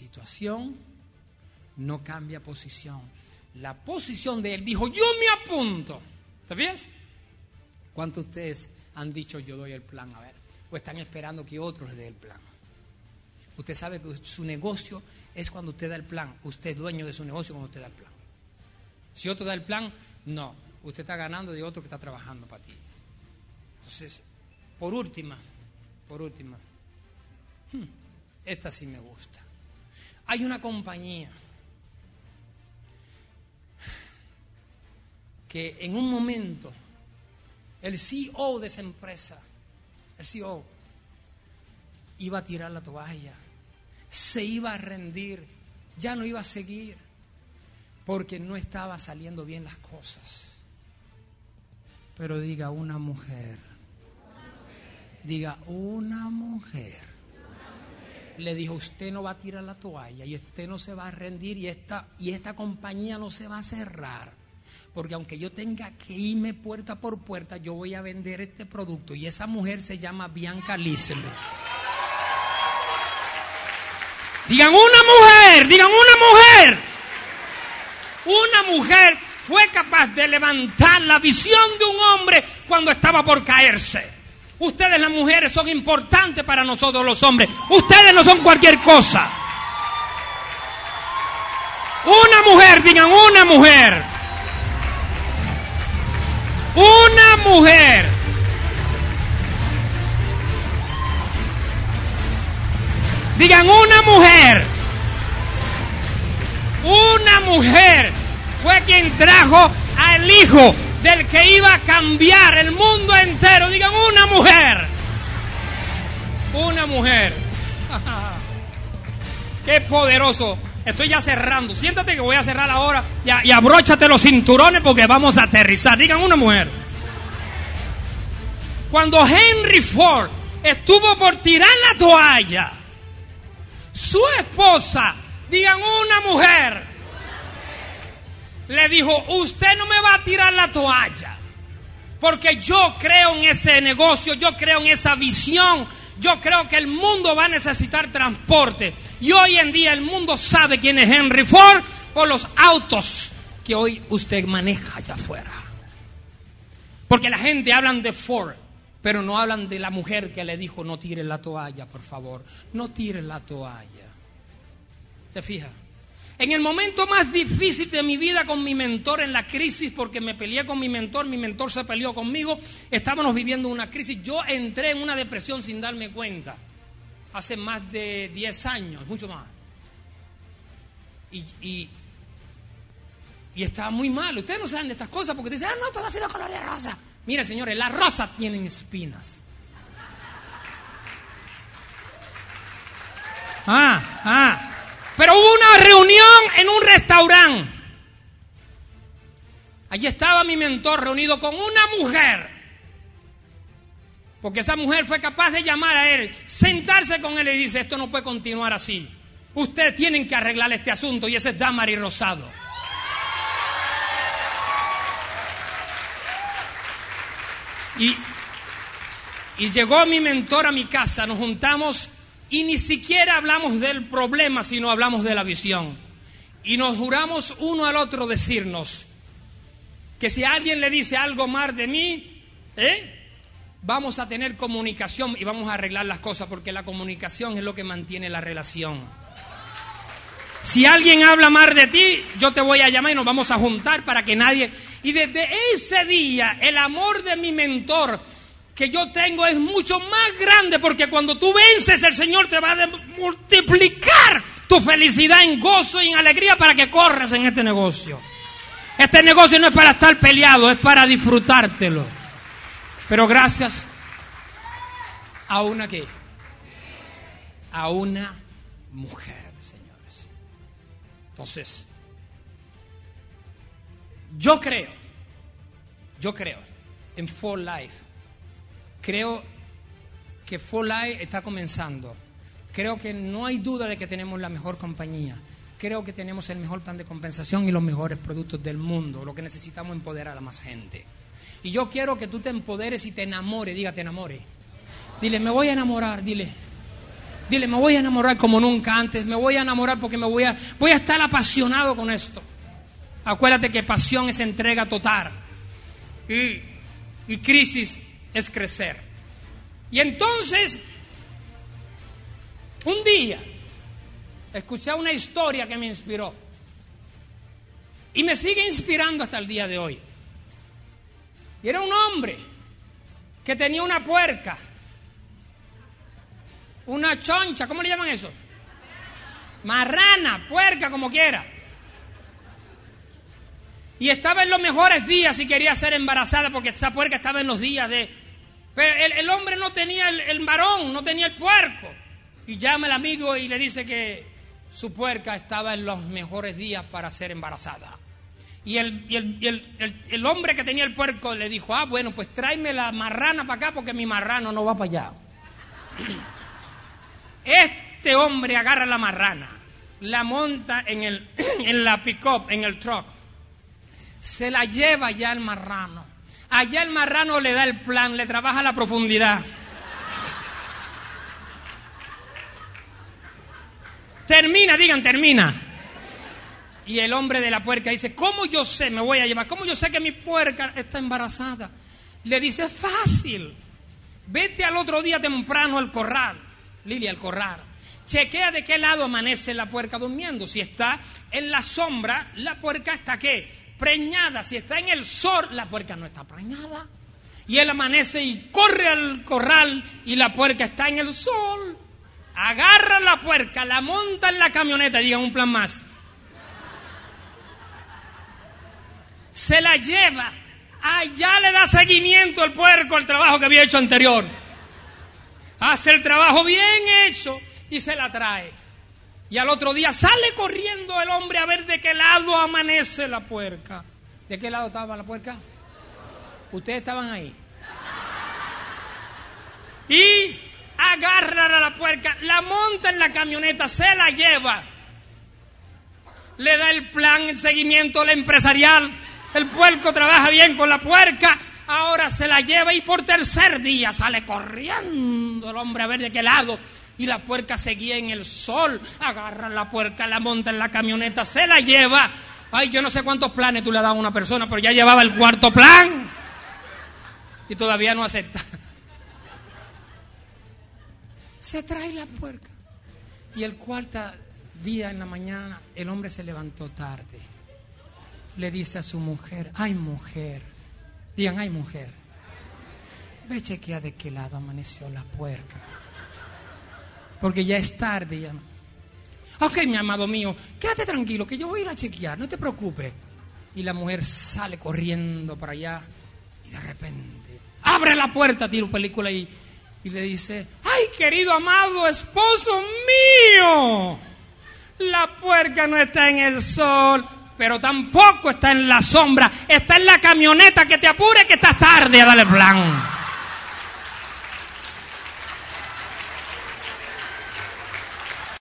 situación no cambia posición. La posición de él dijo, yo me apunto. ¿Sabías? ¿Cuántos de ustedes han dicho, yo doy el plan? A ver, o están esperando que otros les el plan. Usted sabe que su negocio es cuando usted da el plan. Usted es dueño de su negocio cuando usted da el plan. Si otro da el plan, no. Usted está ganando de otro que está trabajando para ti. Entonces, por última, por última, hmm, esta sí me gusta. Hay una compañía que en un momento el CEO de esa empresa, el CEO, iba a tirar la toalla, se iba a rendir, ya no iba a seguir, porque no estaba saliendo bien las cosas. Pero diga una mujer, diga una mujer le dijo, usted no va a tirar la toalla y usted no se va a rendir y esta, y esta compañía no se va a cerrar. Porque aunque yo tenga que irme puerta por puerta, yo voy a vender este producto. Y esa mujer se llama Bianca Liesel. Digan una mujer, digan una mujer. Una mujer fue capaz de levantar la visión de un hombre cuando estaba por caerse. Ustedes las mujeres son importantes para nosotros los hombres. Ustedes no son cualquier cosa. Una mujer, digan una mujer. Una mujer. Digan una mujer. Una mujer fue quien trajo al hijo del que iba a cambiar el mundo entero. Digan una mujer. Una mujer. Qué poderoso. Estoy ya cerrando. Siéntate que voy a cerrar ahora y, abróchate los cinturones porque vamos a aterrizar. Digan una mujer. Cuando Henry Ford estuvo por tirar la toalla, su esposa, digan una mujer, le dijo, usted no me va a tirar la toalla, porque yo creo en ese negocio, yo creo en esa visión, yo creo que el mundo va a necesitar transporte. Y hoy en día el mundo sabe quién es Henry Ford por los autos que hoy usted maneja allá afuera. Porque la gente hablan de Ford, pero no hablan de la mujer que le dijo, no tire la toalla, por favor, no tire la toalla. ¿Te fijas? En el momento más difícil de mi vida con mi mentor en la crisis, porque me peleé con mi mentor, mi mentor se peleó conmigo, estábamos viviendo una crisis. Yo entré en una depresión sin darme cuenta, hace más de 10 años, mucho más. Y, y, y estaba muy mal. Ustedes no saben de estas cosas porque dicen, ah, no, todo ha sido color de rosa. Mire, señores, las rosas tienen espinas. Ah, ah. Pero hubo una reunión en un restaurante. Allí estaba mi mentor reunido con una mujer. Porque esa mujer fue capaz de llamar a él, sentarse con él y dice, esto no puede continuar así. Ustedes tienen que arreglar este asunto y ese es Damari Rosado. Y, llegó mi mentor a mi casa, nos juntamos y ni siquiera hablamos del problema, sino hablamos de la visión. Y nos juramos uno al otro decirnos que si alguien le dice algo más de mí, ¿eh? vamos a tener comunicación y vamos a arreglar las cosas, porque la comunicación es lo que mantiene la relación. Si alguien habla más de ti, yo te voy a llamar y nos vamos a juntar para que nadie... Y desde ese día, el amor de mi mentor que yo tengo es mucho más grande porque cuando tú vences el Señor te va a multiplicar tu felicidad en gozo y en alegría para que corras en este negocio. Este negocio no es para estar peleado, es para disfrutártelo. Pero gracias a una que a una mujer. Entonces, yo creo, yo creo en For Life Creo que Life está comenzando. Creo que no hay duda de que tenemos la mejor compañía. Creo que tenemos el mejor plan de compensación y los mejores productos del mundo. Lo que necesitamos es empoderar a más gente. Y yo quiero que tú te empoderes y te enamores. Diga, te enamore. Dile, me voy a enamorar. Dile, dile, me voy a enamorar como nunca antes. Me voy a enamorar porque me voy a, voy a estar apasionado con esto. Acuérdate que pasión es entrega total. Y, y crisis es crecer. Y entonces, un día, escuché una historia que me inspiró. Y me sigue inspirando hasta el día de hoy. Y era un hombre que tenía una puerca, una choncha, ¿cómo le llaman eso? Marrana, puerca, como quiera. Y estaba en los mejores días y quería ser embarazada porque esa puerca estaba en los días de... Pero el, el hombre no tenía el, el varón, no tenía el puerco. Y llama al amigo y le dice que su puerca estaba en los mejores días para ser embarazada. Y el, y el- el hombre que tenía el puerco le dijo, ah, bueno, pues tráeme la marrana para acá porque mi marrano no va para allá. Este hombre agarra la marrana, la monta en, el, en la pick-up, en el truck, se la lleva allá al marrano. Allá el marrano le da el plan, le trabaja la profundidad. Termina, digan, termina. Y el hombre de la puerca dice, ¿cómo yo sé, me voy a llevar? ¿Cómo yo sé que mi puerca está embarazada? Le dice, fácil. Vete al otro día temprano al corral, Lilia, al corral. Chequea de qué lado amanece la puerca durmiendo. Si está en la sombra, la puerca está qué? Preñada. Si está en el sol, la puerca no está preñada. Y él amanece y corre al corral y la puerca está en el sol. Agarra la puerca, la monta en la camioneta, digan un plan más. Se la lleva. Allá le da seguimiento el puerco al trabajo que había hecho anterior. Hace el trabajo bien hecho y se la trae. Y al otro día sale corriendo el hombre a ver de qué lado amanece la puerca. ¿De qué lado estaba la puerca? Ustedes estaban ahí. Y agarra a la puerca, la monta en la camioneta, se la lleva. Le da el plan, el seguimiento, el empresarial. El puerco trabaja bien con la puerca. Ahora se la lleva y por tercer día sale corriendo el hombre a ver de qué lado. Y la puerca seguía en el sol. Agarra la puerca, la monta en la camioneta, se la lleva. Ay, yo no sé cuántos planes tú le has dado a una persona, pero ya llevaba el cuarto plan. Y todavía no acepta. Se trae la puerca. Y el cuarto día en la mañana, el hombre se levantó tarde. Le dice a su mujer, ay mujer, digan, ay mujer, ve chequea de qué lado amaneció la puerca. Porque ya es tarde. Ya. Ok, mi amado mío, quédate tranquilo, que yo voy a ir a chequear, no te preocupes. Y la mujer sale corriendo para allá y de repente abre la puerta, tiro película y, y le dice, ay querido amado esposo mío, la puerca no está en el sol, pero tampoco está en la sombra, está en la camioneta, que te apure que estás tarde a darle plan.